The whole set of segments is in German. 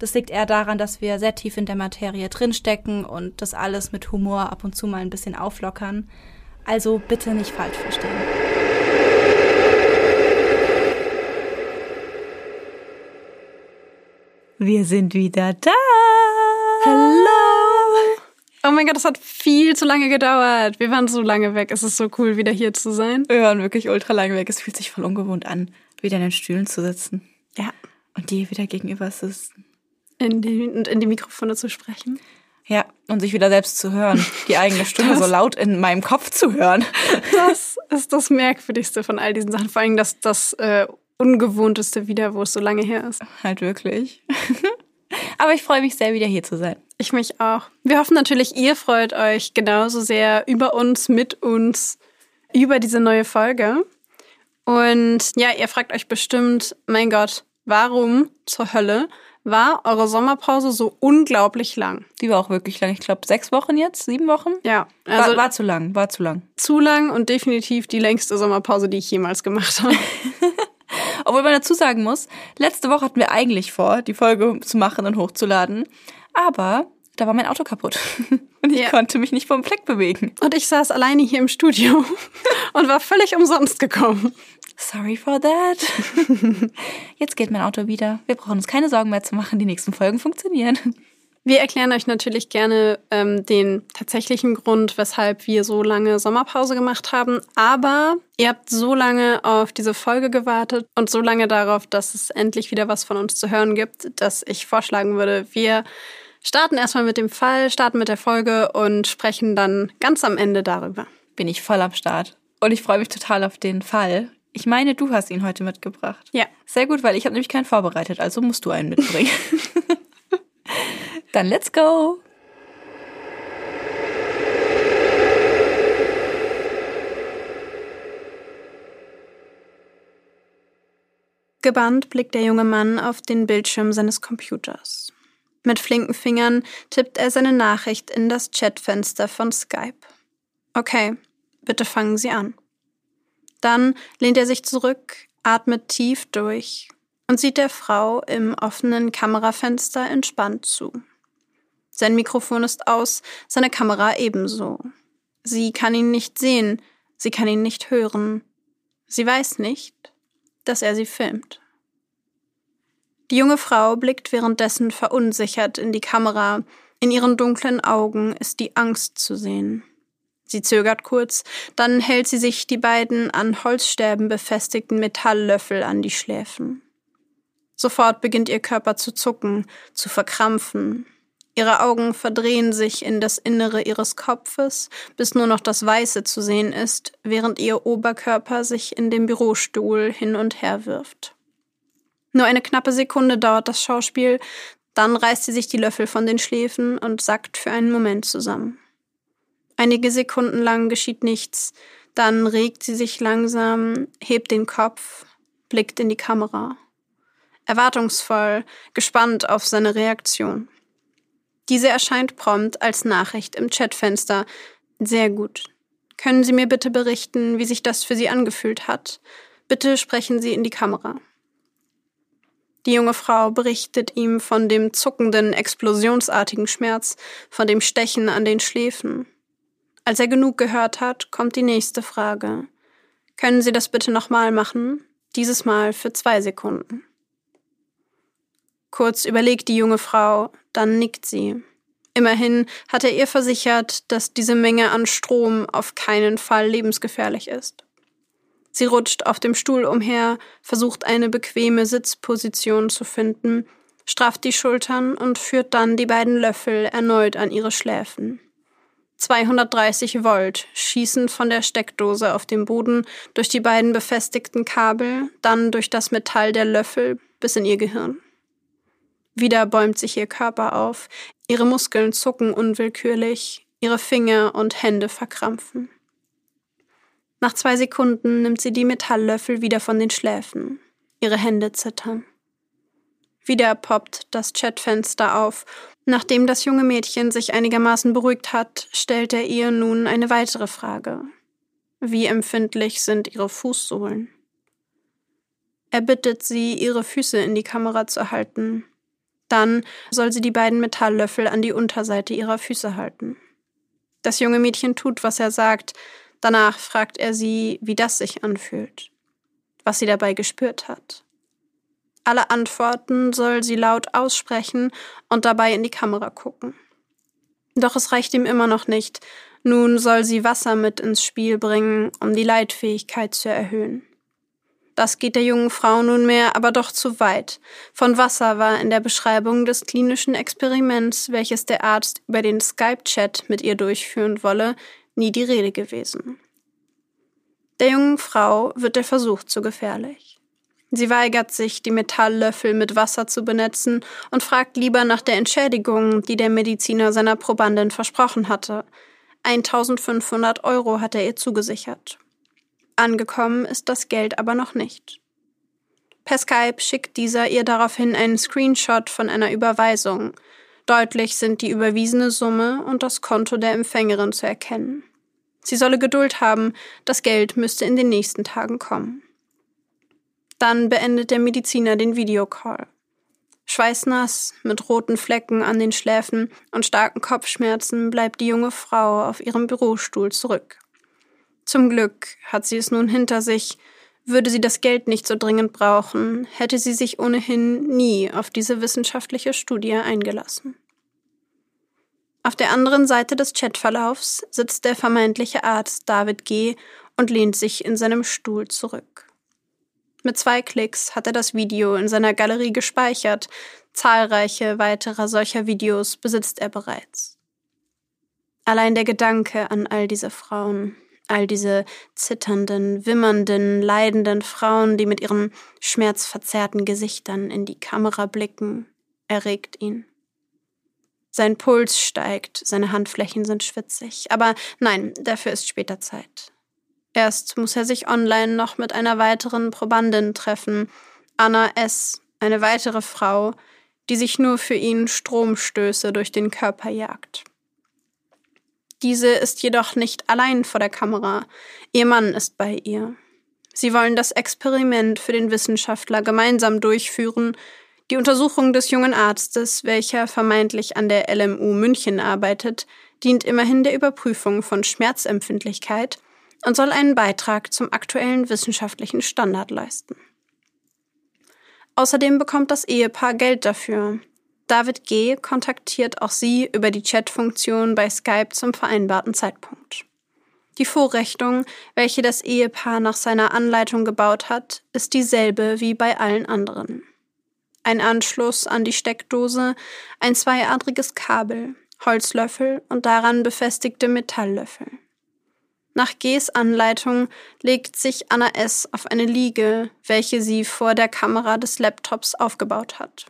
Das liegt eher daran, dass wir sehr tief in der Materie drinstecken und das alles mit Humor ab und zu mal ein bisschen auflockern. Also bitte nicht falsch verstehen. Wir sind wieder da. Hallo! Oh mein Gott, das hat viel zu lange gedauert. Wir waren so lange weg. Es ist so cool, wieder hier zu sein. Wir waren wirklich ultra lange weg. Es fühlt sich voll ungewohnt an, wieder in den Stühlen zu sitzen. Ja. Und dir wieder gegenüber sitzen in die, in die Mikrofone zu sprechen. Ja, und sich wieder selbst zu hören. Die eigene Stimme so laut in meinem Kopf zu hören. Das ist das Merkwürdigste von all diesen Sachen. Vor allem das, das äh, Ungewohnteste wieder, wo es so lange her ist. Halt wirklich. Aber ich freue mich sehr, wieder hier zu sein. Ich mich auch. Wir hoffen natürlich, ihr freut euch genauso sehr über uns, mit uns, über diese neue Folge. Und ja, ihr fragt euch bestimmt, mein Gott, warum zur Hölle war eure Sommerpause so unglaublich lang. Die war auch wirklich lang. Ich glaube, sechs Wochen jetzt, sieben Wochen. Ja. Also war, war zu lang, war zu lang. Zu lang und definitiv die längste Sommerpause, die ich jemals gemacht habe. Obwohl man dazu sagen muss, letzte Woche hatten wir eigentlich vor, die Folge zu machen und hochzuladen. Aber da war mein Auto kaputt. Und ich ja. konnte mich nicht vom Fleck bewegen. Und ich saß alleine hier im Studio und war völlig umsonst gekommen. Sorry for that. Jetzt geht mein Auto wieder. Wir brauchen uns keine Sorgen mehr zu machen. Die nächsten Folgen funktionieren. Wir erklären euch natürlich gerne ähm, den tatsächlichen Grund, weshalb wir so lange Sommerpause gemacht haben. Aber ihr habt so lange auf diese Folge gewartet und so lange darauf, dass es endlich wieder was von uns zu hören gibt, dass ich vorschlagen würde, wir starten erstmal mit dem Fall, starten mit der Folge und sprechen dann ganz am Ende darüber. Bin ich voll am Start. Und ich freue mich total auf den Fall. Ich meine, du hast ihn heute mitgebracht. Ja. Sehr gut, weil ich habe nämlich keinen vorbereitet, also musst du einen mitbringen. Dann let's go. Gebannt blickt der junge Mann auf den Bildschirm seines Computers. Mit flinken Fingern tippt er seine Nachricht in das Chatfenster von Skype. Okay, bitte fangen Sie an. Dann lehnt er sich zurück, atmet tief durch und sieht der Frau im offenen Kamerafenster entspannt zu. Sein Mikrofon ist aus, seine Kamera ebenso. Sie kann ihn nicht sehen, sie kann ihn nicht hören. Sie weiß nicht, dass er sie filmt. Die junge Frau blickt währenddessen verunsichert in die Kamera. In ihren dunklen Augen ist die Angst zu sehen. Sie zögert kurz, dann hält sie sich die beiden an Holzstäben befestigten Metalllöffel an die Schläfen. Sofort beginnt ihr Körper zu zucken, zu verkrampfen. Ihre Augen verdrehen sich in das Innere ihres Kopfes, bis nur noch das Weiße zu sehen ist, während ihr Oberkörper sich in dem Bürostuhl hin und her wirft. Nur eine knappe Sekunde dauert das Schauspiel, dann reißt sie sich die Löffel von den Schläfen und sackt für einen Moment zusammen. Einige Sekunden lang geschieht nichts, dann regt sie sich langsam, hebt den Kopf, blickt in die Kamera. Erwartungsvoll, gespannt auf seine Reaktion. Diese erscheint prompt als Nachricht im Chatfenster. Sehr gut. Können Sie mir bitte berichten, wie sich das für Sie angefühlt hat? Bitte sprechen Sie in die Kamera. Die junge Frau berichtet ihm von dem zuckenden, explosionsartigen Schmerz, von dem Stechen an den Schläfen. Als er genug gehört hat, kommt die nächste Frage. Können Sie das bitte nochmal machen? Dieses Mal für zwei Sekunden. Kurz überlegt die junge Frau, dann nickt sie. Immerhin hat er ihr versichert, dass diese Menge an Strom auf keinen Fall lebensgefährlich ist. Sie rutscht auf dem Stuhl umher, versucht eine bequeme Sitzposition zu finden, strafft die Schultern und führt dann die beiden Löffel erneut an ihre Schläfen. 230 Volt schießen von der Steckdose auf dem Boden durch die beiden befestigten Kabel, dann durch das Metall der Löffel bis in ihr Gehirn. Wieder bäumt sich ihr Körper auf, ihre Muskeln zucken unwillkürlich, ihre Finger und Hände verkrampfen. Nach zwei Sekunden nimmt sie die Metalllöffel wieder von den Schläfen. Ihre Hände zittern. Wieder poppt das Chatfenster auf. Nachdem das junge Mädchen sich einigermaßen beruhigt hat, stellt er ihr nun eine weitere Frage. Wie empfindlich sind ihre Fußsohlen? Er bittet sie, ihre Füße in die Kamera zu halten. Dann soll sie die beiden Metalllöffel an die Unterseite ihrer Füße halten. Das junge Mädchen tut, was er sagt, Danach fragt er sie, wie das sich anfühlt, was sie dabei gespürt hat. Alle Antworten soll sie laut aussprechen und dabei in die Kamera gucken. Doch es reicht ihm immer noch nicht. Nun soll sie Wasser mit ins Spiel bringen, um die Leitfähigkeit zu erhöhen. Das geht der jungen Frau nunmehr aber doch zu weit. Von Wasser war in der Beschreibung des klinischen Experiments, welches der Arzt über den Skype-Chat mit ihr durchführen wolle, nie die Rede gewesen. Der jungen Frau wird der Versuch zu gefährlich. Sie weigert sich, die Metalllöffel mit Wasser zu benetzen und fragt lieber nach der Entschädigung, die der Mediziner seiner Probandin versprochen hatte. 1500 Euro hat er ihr zugesichert. Angekommen ist das Geld aber noch nicht. Per Skype schickt dieser ihr daraufhin einen Screenshot von einer Überweisung. Deutlich sind die überwiesene Summe und das Konto der Empfängerin zu erkennen. Sie solle Geduld haben, das Geld müsste in den nächsten Tagen kommen. Dann beendet der Mediziner den Videocall. Schweißnass, mit roten Flecken an den Schläfen und starken Kopfschmerzen bleibt die junge Frau auf ihrem Bürostuhl zurück. Zum Glück hat sie es nun hinter sich. Würde sie das Geld nicht so dringend brauchen, hätte sie sich ohnehin nie auf diese wissenschaftliche Studie eingelassen. Auf der anderen Seite des Chatverlaufs sitzt der vermeintliche Arzt David G. und lehnt sich in seinem Stuhl zurück. Mit zwei Klicks hat er das Video in seiner Galerie gespeichert. Zahlreiche weitere solcher Videos besitzt er bereits. Allein der Gedanke an all diese Frauen, all diese zitternden, wimmernden, leidenden Frauen, die mit ihren schmerzverzerrten Gesichtern in die Kamera blicken, erregt ihn. Sein Puls steigt, seine Handflächen sind schwitzig. Aber nein, dafür ist später Zeit. Erst muss er sich online noch mit einer weiteren Probandin treffen, Anna S., eine weitere Frau, die sich nur für ihn Stromstöße durch den Körper jagt. Diese ist jedoch nicht allein vor der Kamera. Ihr Mann ist bei ihr. Sie wollen das Experiment für den Wissenschaftler gemeinsam durchführen, die Untersuchung des jungen Arztes, welcher vermeintlich an der LMU München arbeitet, dient immerhin der Überprüfung von Schmerzempfindlichkeit und soll einen Beitrag zum aktuellen wissenschaftlichen Standard leisten. Außerdem bekommt das Ehepaar Geld dafür. David G. kontaktiert auch sie über die Chatfunktion bei Skype zum vereinbarten Zeitpunkt. Die Vorrechnung, welche das Ehepaar nach seiner Anleitung gebaut hat, ist dieselbe wie bei allen anderen ein Anschluss an die Steckdose, ein zweiadriges Kabel, Holzlöffel und daran befestigte Metalllöffel. Nach Gs Anleitung legt sich Anna S. auf eine Liege, welche sie vor der Kamera des Laptops aufgebaut hat.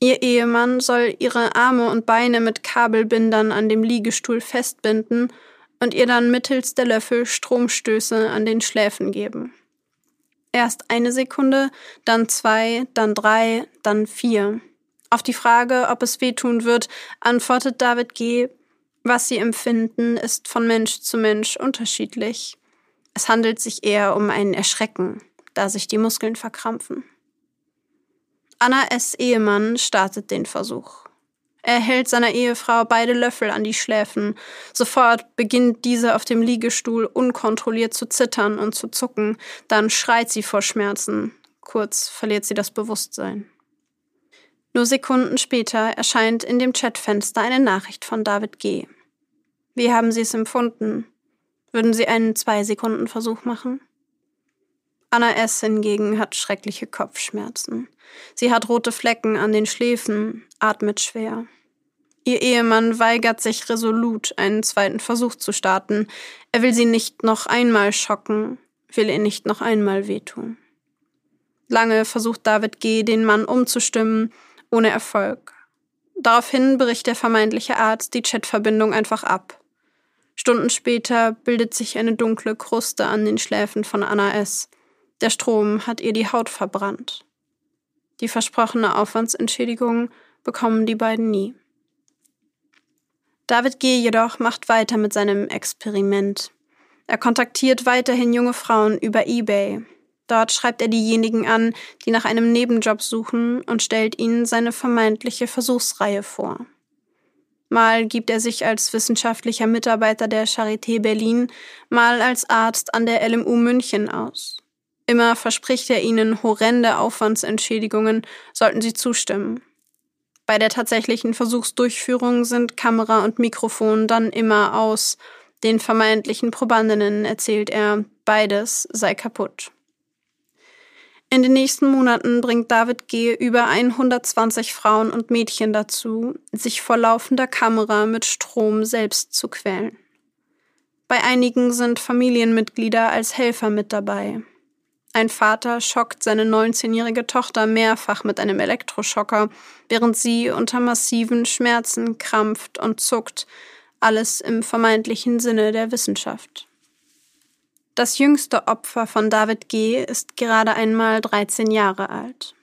Ihr Ehemann soll ihre Arme und Beine mit Kabelbindern an dem Liegestuhl festbinden und ihr dann mittels der Löffel Stromstöße an den Schläfen geben. Erst eine Sekunde, dann zwei, dann drei, dann vier. Auf die Frage, ob es wehtun wird, antwortet David G., was sie empfinden, ist von Mensch zu Mensch unterschiedlich. Es handelt sich eher um ein Erschrecken, da sich die Muskeln verkrampfen. Anna S. Ehemann startet den Versuch. Er hält seiner Ehefrau beide Löffel an die Schläfen. Sofort beginnt diese auf dem Liegestuhl unkontrolliert zu zittern und zu zucken. Dann schreit sie vor Schmerzen. Kurz verliert sie das Bewusstsein. Nur Sekunden später erscheint in dem Chatfenster eine Nachricht von David G. Wie haben Sie es empfunden? Würden Sie einen Zwei-Sekunden-Versuch machen? Anna S. hingegen hat schreckliche Kopfschmerzen. Sie hat rote Flecken an den Schläfen, atmet schwer. Ihr Ehemann weigert sich resolut, einen zweiten Versuch zu starten. Er will sie nicht noch einmal schocken, will ihr nicht noch einmal wehtun. Lange versucht David G., den Mann umzustimmen, ohne Erfolg. Daraufhin bricht der vermeintliche Arzt die Chatverbindung einfach ab. Stunden später bildet sich eine dunkle Kruste an den Schläfen von Anna S. Der Strom hat ihr die Haut verbrannt. Die versprochene Aufwandsentschädigung bekommen die beiden nie. David G. jedoch macht weiter mit seinem Experiment. Er kontaktiert weiterhin junge Frauen über eBay. Dort schreibt er diejenigen an, die nach einem Nebenjob suchen und stellt ihnen seine vermeintliche Versuchsreihe vor. Mal gibt er sich als wissenschaftlicher Mitarbeiter der Charité Berlin, mal als Arzt an der LMU München aus. Immer verspricht er ihnen horrende Aufwandsentschädigungen, sollten sie zustimmen. Bei der tatsächlichen Versuchsdurchführung sind Kamera und Mikrofon dann immer aus. Den vermeintlichen Probandinnen erzählt er, beides sei kaputt. In den nächsten Monaten bringt David G. über 120 Frauen und Mädchen dazu, sich vor laufender Kamera mit Strom selbst zu quälen. Bei einigen sind Familienmitglieder als Helfer mit dabei. Ein Vater schockt seine 19-jährige Tochter mehrfach mit einem Elektroschocker, während sie unter massiven Schmerzen krampft und zuckt, alles im vermeintlichen Sinne der Wissenschaft. Das jüngste Opfer von David G. ist gerade einmal 13 Jahre alt.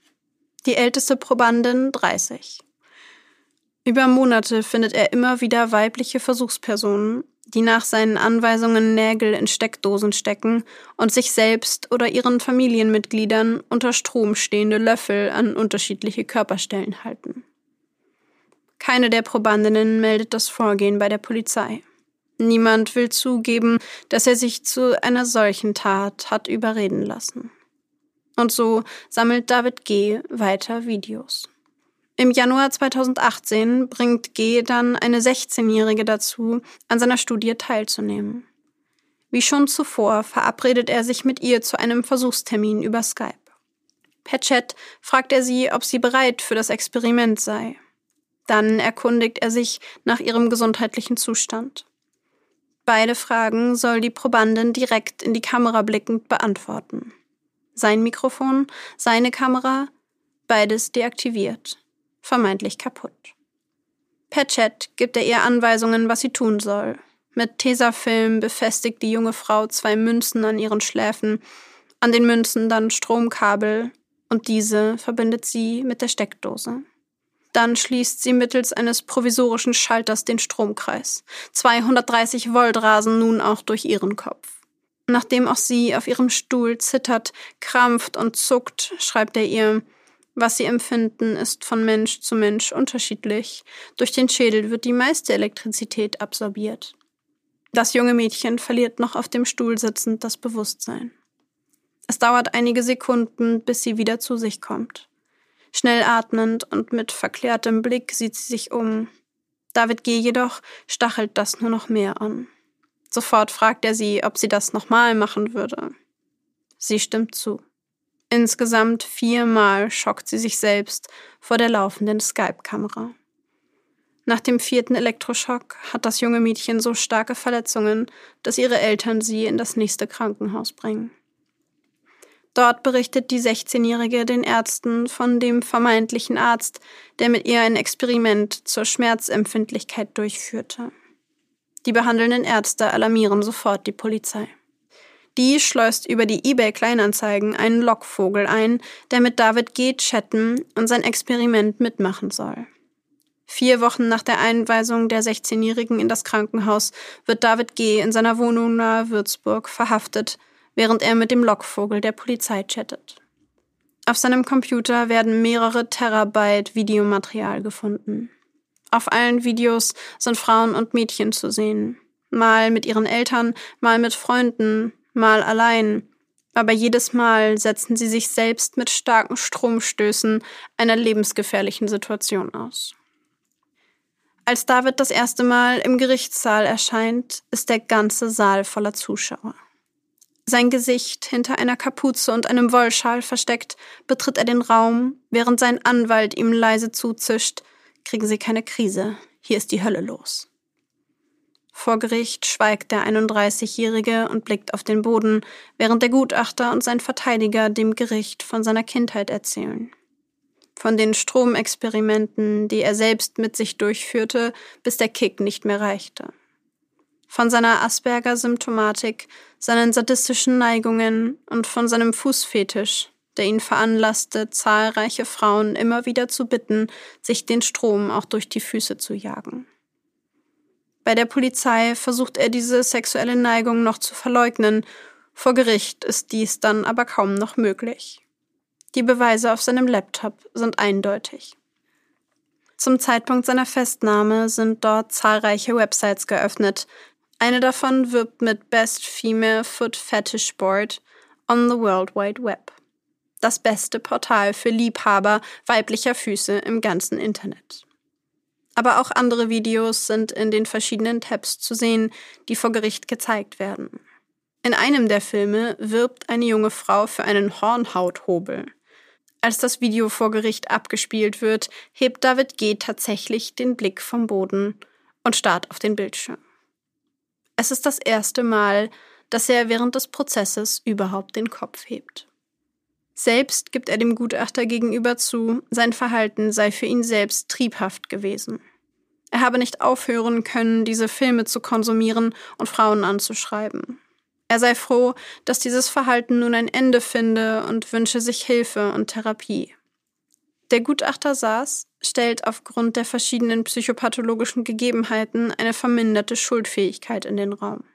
Die älteste Probandin 30. Über Monate findet er immer wieder weibliche Versuchspersonen, die nach seinen Anweisungen Nägel in Steckdosen stecken und sich selbst oder ihren Familienmitgliedern unter Strom stehende Löffel an unterschiedliche Körperstellen halten. Keine der Probandinnen meldet das Vorgehen bei der Polizei. Niemand will zugeben, dass er sich zu einer solchen Tat hat überreden lassen. Und so sammelt David G. weiter Videos. Im Januar 2018 bringt G dann eine 16-Jährige dazu, an seiner Studie teilzunehmen. Wie schon zuvor verabredet er sich mit ihr zu einem Versuchstermin über Skype. Per Chat fragt er sie, ob sie bereit für das Experiment sei. Dann erkundigt er sich nach ihrem gesundheitlichen Zustand. Beide Fragen soll die Probandin direkt in die Kamera blickend beantworten. Sein Mikrofon, seine Kamera, beides deaktiviert vermeintlich kaputt. Per Chat gibt er ihr Anweisungen, was sie tun soll. Mit Tesafilm befestigt die junge Frau zwei Münzen an ihren Schläfen, an den Münzen dann Stromkabel und diese verbindet sie mit der Steckdose. Dann schließt sie mittels eines provisorischen Schalters den Stromkreis. 230 Volt rasen nun auch durch ihren Kopf. Nachdem auch sie auf ihrem Stuhl zittert, krampft und zuckt, schreibt er ihr, was sie empfinden, ist von Mensch zu Mensch unterschiedlich. Durch den Schädel wird die meiste Elektrizität absorbiert. Das junge Mädchen verliert noch auf dem Stuhl sitzend das Bewusstsein. Es dauert einige Sekunden, bis sie wieder zu sich kommt. Schnell atmend und mit verklärtem Blick sieht sie sich um. David G. jedoch stachelt das nur noch mehr an. Sofort fragt er sie, ob sie das nochmal machen würde. Sie stimmt zu. Insgesamt viermal schockt sie sich selbst vor der laufenden Skype-Kamera. Nach dem vierten Elektroschock hat das junge Mädchen so starke Verletzungen, dass ihre Eltern sie in das nächste Krankenhaus bringen. Dort berichtet die 16-Jährige den Ärzten von dem vermeintlichen Arzt, der mit ihr ein Experiment zur Schmerzempfindlichkeit durchführte. Die behandelnden Ärzte alarmieren sofort die Polizei. Die schleust über die eBay-Kleinanzeigen einen Lockvogel ein, der mit David G. chatten und sein Experiment mitmachen soll. Vier Wochen nach der Einweisung der 16-Jährigen in das Krankenhaus wird David G. in seiner Wohnung nahe Würzburg verhaftet, während er mit dem Lockvogel der Polizei chattet. Auf seinem Computer werden mehrere Terabyte Videomaterial gefunden. Auf allen Videos sind Frauen und Mädchen zu sehen. Mal mit ihren Eltern, mal mit Freunden, mal allein. Aber jedes Mal setzen sie sich selbst mit starken Stromstößen einer lebensgefährlichen Situation aus. Als David das erste Mal im Gerichtssaal erscheint, ist der ganze Saal voller Zuschauer. Sein Gesicht hinter einer Kapuze und einem Wollschal versteckt, betritt er den Raum, während sein Anwalt ihm leise zuzischt, kriegen Sie keine Krise, hier ist die Hölle los. Vor Gericht schweigt der 31-Jährige und blickt auf den Boden, während der Gutachter und sein Verteidiger dem Gericht von seiner Kindheit erzählen. Von den Stromexperimenten, die er selbst mit sich durchführte, bis der Kick nicht mehr reichte. Von seiner Asperger-Symptomatik, seinen sadistischen Neigungen und von seinem Fußfetisch, der ihn veranlasste, zahlreiche Frauen immer wieder zu bitten, sich den Strom auch durch die Füße zu jagen. Bei der Polizei versucht er diese sexuelle Neigung noch zu verleugnen, vor Gericht ist dies dann aber kaum noch möglich. Die Beweise auf seinem Laptop sind eindeutig. Zum Zeitpunkt seiner Festnahme sind dort zahlreiche Websites geöffnet. Eine davon wirbt mit Best Female Foot Fetish Board on the World Wide Web. Das beste Portal für Liebhaber weiblicher Füße im ganzen Internet. Aber auch andere Videos sind in den verschiedenen Tabs zu sehen, die vor Gericht gezeigt werden. In einem der Filme wirbt eine junge Frau für einen Hornhauthobel. Als das Video vor Gericht abgespielt wird, hebt David G. tatsächlich den Blick vom Boden und starrt auf den Bildschirm. Es ist das erste Mal, dass er während des Prozesses überhaupt den Kopf hebt. Selbst gibt er dem Gutachter gegenüber zu, sein Verhalten sei für ihn selbst triebhaft gewesen. Er habe nicht aufhören können, diese Filme zu konsumieren und Frauen anzuschreiben. Er sei froh, dass dieses Verhalten nun ein Ende finde und wünsche sich Hilfe und Therapie. Der Gutachter Saas stellt aufgrund der verschiedenen psychopathologischen Gegebenheiten eine verminderte Schuldfähigkeit in den Raum.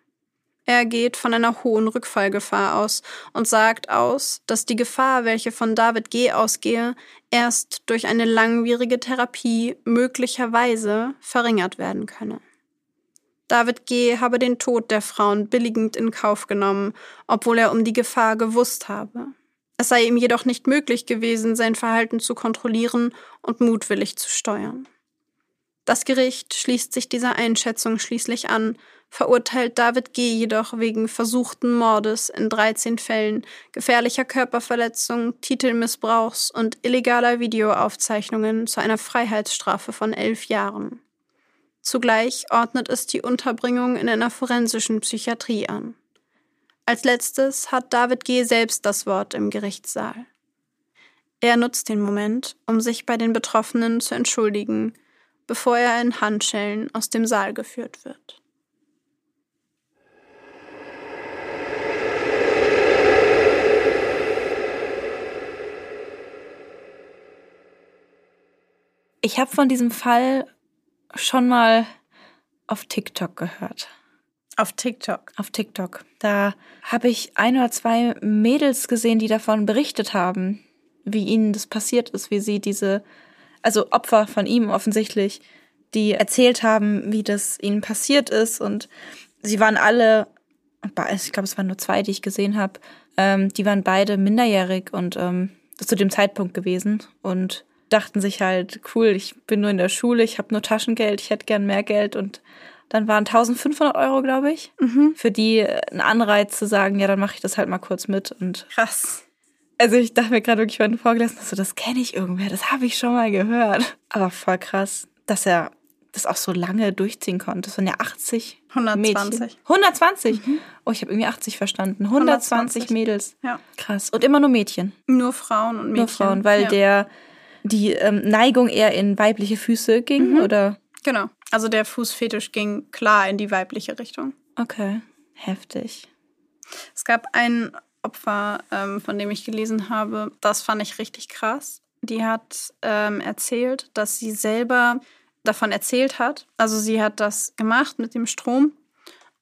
Er geht von einer hohen Rückfallgefahr aus und sagt aus, dass die Gefahr, welche von David G. ausgehe, erst durch eine langwierige Therapie möglicherweise verringert werden könne. David G. habe den Tod der Frauen billigend in Kauf genommen, obwohl er um die Gefahr gewusst habe. Es sei ihm jedoch nicht möglich gewesen, sein Verhalten zu kontrollieren und mutwillig zu steuern. Das Gericht schließt sich dieser Einschätzung schließlich an, verurteilt David G. jedoch wegen versuchten Mordes in 13 Fällen, gefährlicher Körperverletzung, Titelmissbrauchs und illegaler Videoaufzeichnungen zu einer Freiheitsstrafe von elf Jahren. Zugleich ordnet es die Unterbringung in einer forensischen Psychiatrie an. Als letztes hat David G. selbst das Wort im Gerichtssaal. Er nutzt den Moment, um sich bei den Betroffenen zu entschuldigen, bevor er in Handschellen aus dem Saal geführt wird. Ich habe von diesem Fall schon mal auf TikTok gehört. Auf TikTok. Auf TikTok. Da habe ich ein oder zwei Mädels gesehen, die davon berichtet haben, wie ihnen das passiert ist, wie sie diese, also Opfer von ihm offensichtlich, die erzählt haben, wie das ihnen passiert ist. Und sie waren alle, ich glaube, es waren nur zwei, die ich gesehen habe, ähm, die waren beide minderjährig und ähm, zu dem Zeitpunkt gewesen. Und dachten sich halt, cool, ich bin nur in der Schule, ich habe nur Taschengeld, ich hätte gern mehr Geld und dann waren 1500 Euro, glaube ich, mhm. für die ein Anreiz zu sagen, ja, dann mache ich das halt mal kurz mit und krass. Also ich dachte mir gerade wirklich, du vorgelesen hast, so, das kenne ich irgendwer, das habe ich schon mal gehört. Aber voll krass, dass er das auch so lange durchziehen konnte. Das waren ja 80 120. Mädchen. 120? Mhm. Oh, ich habe irgendwie 80 verstanden. 120 120. Mädels. Ja. Krass. Und immer nur Mädchen. Nur Frauen und Mädchen. Nur Frauen, weil ja. der die ähm, Neigung eher in weibliche Füße ging, mhm. oder? Genau. Also der Fußfetisch ging klar in die weibliche Richtung. Okay. Heftig. Es gab ein Opfer, ähm, von dem ich gelesen habe, das fand ich richtig krass. Die hat ähm, erzählt, dass sie selber davon erzählt hat. Also sie hat das gemacht mit dem Strom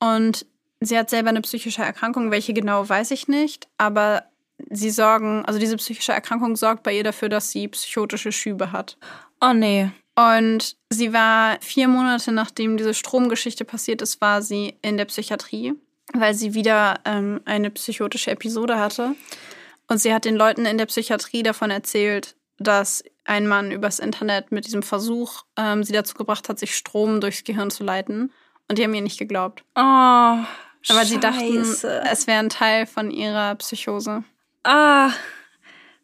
und sie hat selber eine psychische Erkrankung. Welche genau weiß ich nicht, aber sie sorgen, also diese psychische Erkrankung sorgt bei ihr dafür, dass sie psychotische Schübe hat. Oh nee. Und sie war vier Monate nachdem diese Stromgeschichte passiert ist, war sie in der Psychiatrie. Weil sie wieder ähm, eine psychotische Episode hatte. Und sie hat den Leuten in der Psychiatrie davon erzählt, dass ein Mann übers Internet mit diesem Versuch ähm, sie dazu gebracht hat, sich Strom durchs Gehirn zu leiten. Und die haben ihr nicht geglaubt. Oh, Aber sie dachten, es wäre ein Teil von ihrer Psychose. Ah,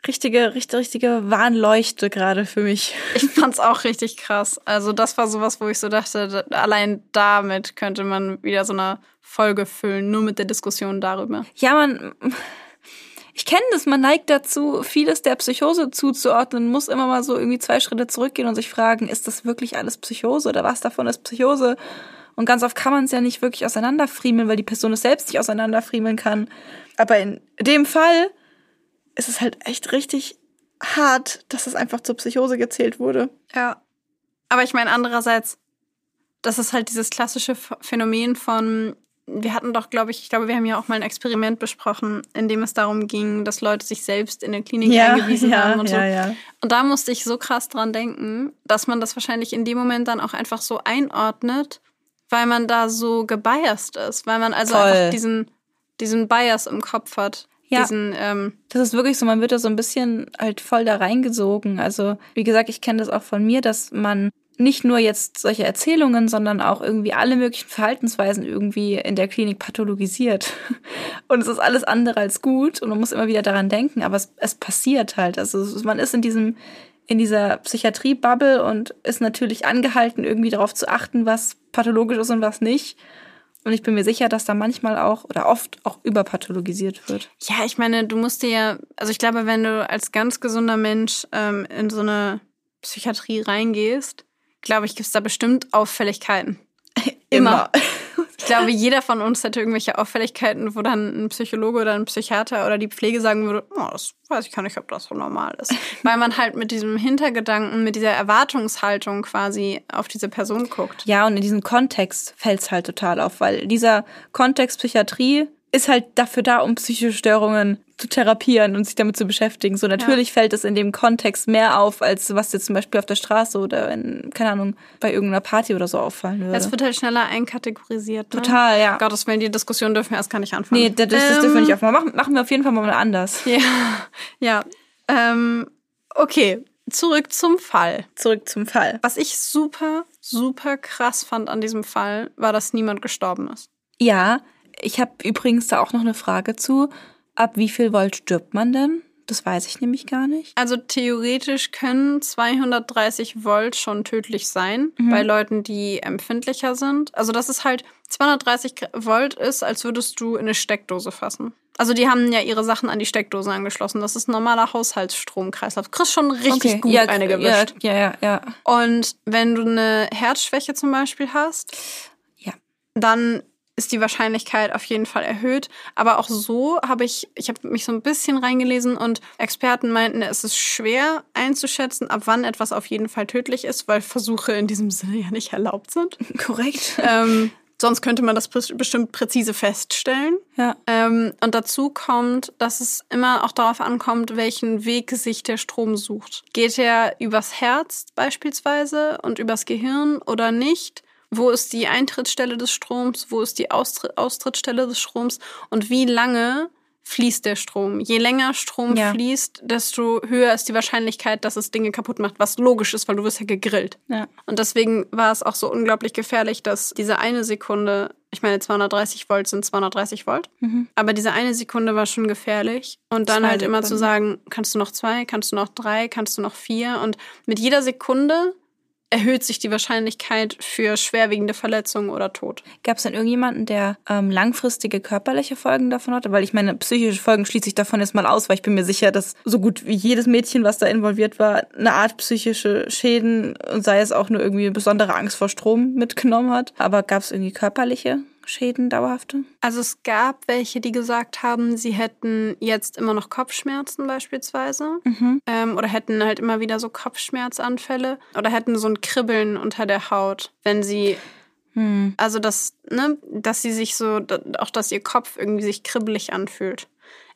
richtige, richtige, richtige Warnleuchte gerade für mich. Ich fand's auch richtig krass. Also das war sowas, wo ich so dachte, da- allein damit könnte man wieder so eine Folge füllen, nur mit der Diskussion darüber. Ja, man, ich kenne das, man neigt dazu, vieles der Psychose zuzuordnen, muss immer mal so irgendwie zwei Schritte zurückgehen und sich fragen, ist das wirklich alles Psychose oder was davon ist Psychose? Und ganz oft kann man es ja nicht wirklich auseinanderfriemeln, weil die Person es selbst nicht auseinanderfriemeln kann. Aber in dem Fall ist es halt echt richtig hart, dass es einfach zur Psychose gezählt wurde. Ja. Aber ich meine, andererseits, das ist halt dieses klassische Ph- Phänomen von, wir hatten doch, glaube ich, ich glaube, wir haben ja auch mal ein Experiment besprochen, in dem es darum ging, dass Leute sich selbst in der Klinik eingewiesen haben und so. ja. Und da musste ich so krass dran denken, dass man das wahrscheinlich in dem Moment dann auch einfach so einordnet, weil man da so gebiased ist, weil man also Voll. einfach diesen, diesen Bias im Kopf hat. Ja. Diesen, ähm, Das ist wirklich so, man wird da so ein bisschen halt voll da reingesogen. Also, wie gesagt, ich kenne das auch von mir, dass man nicht nur jetzt solche Erzählungen, sondern auch irgendwie alle möglichen Verhaltensweisen irgendwie in der Klinik pathologisiert. Und es ist alles andere als gut und man muss immer wieder daran denken, aber es, es passiert halt. Also man ist in diesem in dieser Psychiatrie-Bubble und ist natürlich angehalten, irgendwie darauf zu achten, was pathologisch ist und was nicht. Und ich bin mir sicher, dass da manchmal auch oder oft auch überpathologisiert wird. ja, ich meine, du musst dir ja, also ich glaube, wenn du als ganz gesunder Mensch ähm, in so eine Psychiatrie reingehst, glaube ich, gibt's da bestimmt Auffälligkeiten. Immer. Ich glaube, jeder von uns hätte irgendwelche Auffälligkeiten, wo dann ein Psychologe oder ein Psychiater oder die Pflege sagen würde, oh, das weiß ich gar nicht, ob das so normal ist. Weil man halt mit diesem Hintergedanken, mit dieser Erwartungshaltung quasi auf diese Person guckt. Ja, und in diesem Kontext fällt's halt total auf, weil dieser Kontext Psychiatrie ist halt dafür da, um psychische Störungen zu therapieren und sich damit zu beschäftigen. So natürlich fällt es in dem Kontext mehr auf, als was jetzt zum Beispiel auf der Straße oder in, keine Ahnung, bei irgendeiner Party oder so auffallen würde. Es wird halt schneller einkategorisiert. Ne? Total, ja. Gottes Willen, die Diskussion dürfen wir erst gar nicht anfangen. Nee, das, das, das dürfen wir nicht aufmachen. Machen, machen wir auf jeden Fall mal anders. Ja, ja. Ähm, okay, zurück zum Fall. Zurück zum Fall. Was ich super, super krass fand an diesem Fall, war, dass niemand gestorben ist. Ja, ich habe übrigens da auch noch eine Frage zu. Ab wie viel Volt stirbt man denn? Das weiß ich nämlich gar nicht. Also theoretisch können 230 Volt schon tödlich sein bei Leuten, die empfindlicher sind. Also das ist halt 230 Volt ist, als würdest du in eine Steckdose fassen. Also die haben ja ihre Sachen an die Steckdose angeschlossen. Das ist ein normaler Haushaltsstromkreislauf. Du kriegst schon richtig gut ja, eine ja, gewischt. ja, ja, ja. Und wenn du eine Herzschwäche zum Beispiel hast, Ja. dann ist die Wahrscheinlichkeit auf jeden Fall erhöht. Aber auch so habe ich, ich habe mich so ein bisschen reingelesen und Experten meinten, es ist schwer einzuschätzen, ab wann etwas auf jeden Fall tödlich ist, weil Versuche in diesem Sinne ja nicht erlaubt sind. Korrekt. ähm, sonst könnte man das bes- bestimmt präzise feststellen. Ja. Ähm, und dazu kommt, dass es immer auch darauf ankommt, welchen Weg sich der Strom sucht. Geht er übers Herz beispielsweise und übers Gehirn oder nicht? Wo ist die Eintrittsstelle des Stroms? Wo ist die Austri Austrittsstelle des Stroms? Und wie lange fließt der Strom? Je länger Strom Ja. fließt, desto höher ist die Wahrscheinlichkeit, dass es Dinge kaputt macht, was logisch ist, weil du wirst ja gegrillt. Ja. Und deswegen war es auch so unglaublich gefährlich, dass diese eine Sekunde, ich meine 230 Volt sind 230 Volt, aber diese eine Sekunde war schon gefährlich. Und dann Mhm. Zwei halt immer zu Sekunden. sagen, kannst du noch zwei, kannst du noch drei, kannst du noch vier. Und mit jeder Sekunde erhöht sich die Wahrscheinlichkeit für schwerwiegende Verletzungen oder Tod. Gab es denn irgendjemanden, der ähm, langfristige körperliche Folgen davon hatte? Weil ich meine, psychische Folgen schließe ich davon jetzt mal aus, weil ich bin mir sicher, dass so gut wie jedes Mädchen, was da involviert war, eine Art psychische Schäden und sei es auch nur irgendwie besondere Angst vor Strom mitgenommen hat. Aber gab es irgendwie körperliche Schäden, dauerhafte? Also es gab welche, die gesagt haben, sie hätten jetzt immer noch Kopfschmerzen beispielsweise ähm, oder hätten halt immer wieder so Kopfschmerzanfälle oder hätten so ein Kribbeln unter der Haut, wenn sie Hm. also das, ne, dass sie sich so, auch dass ihr Kopf irgendwie sich kribbelig anfühlt.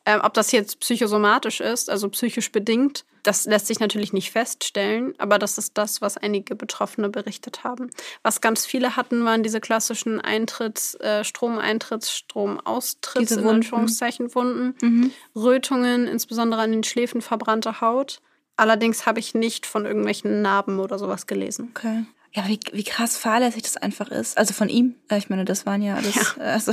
Ähm, ob das jetzt psychosomatisch ist, also psychisch bedingt, das lässt sich natürlich nicht feststellen, aber das ist das, was einige Betroffene berichtet haben. Was ganz viele hatten, waren diese klassischen Eintritts, äh, Stromeintritts, Stromaustritts, in Wunden. Anführungszeichen Wunden, Mhm. Rötungen, insbesondere an den Schläfen, verbrannte Haut. Allerdings habe ich nicht von irgendwelchen Narben oder sowas gelesen. Okay. Ja, wie, wie krass fahrlässig das einfach ist. Also von ihm. Äh, Ich meine, das waren ja alles. Ja. Also,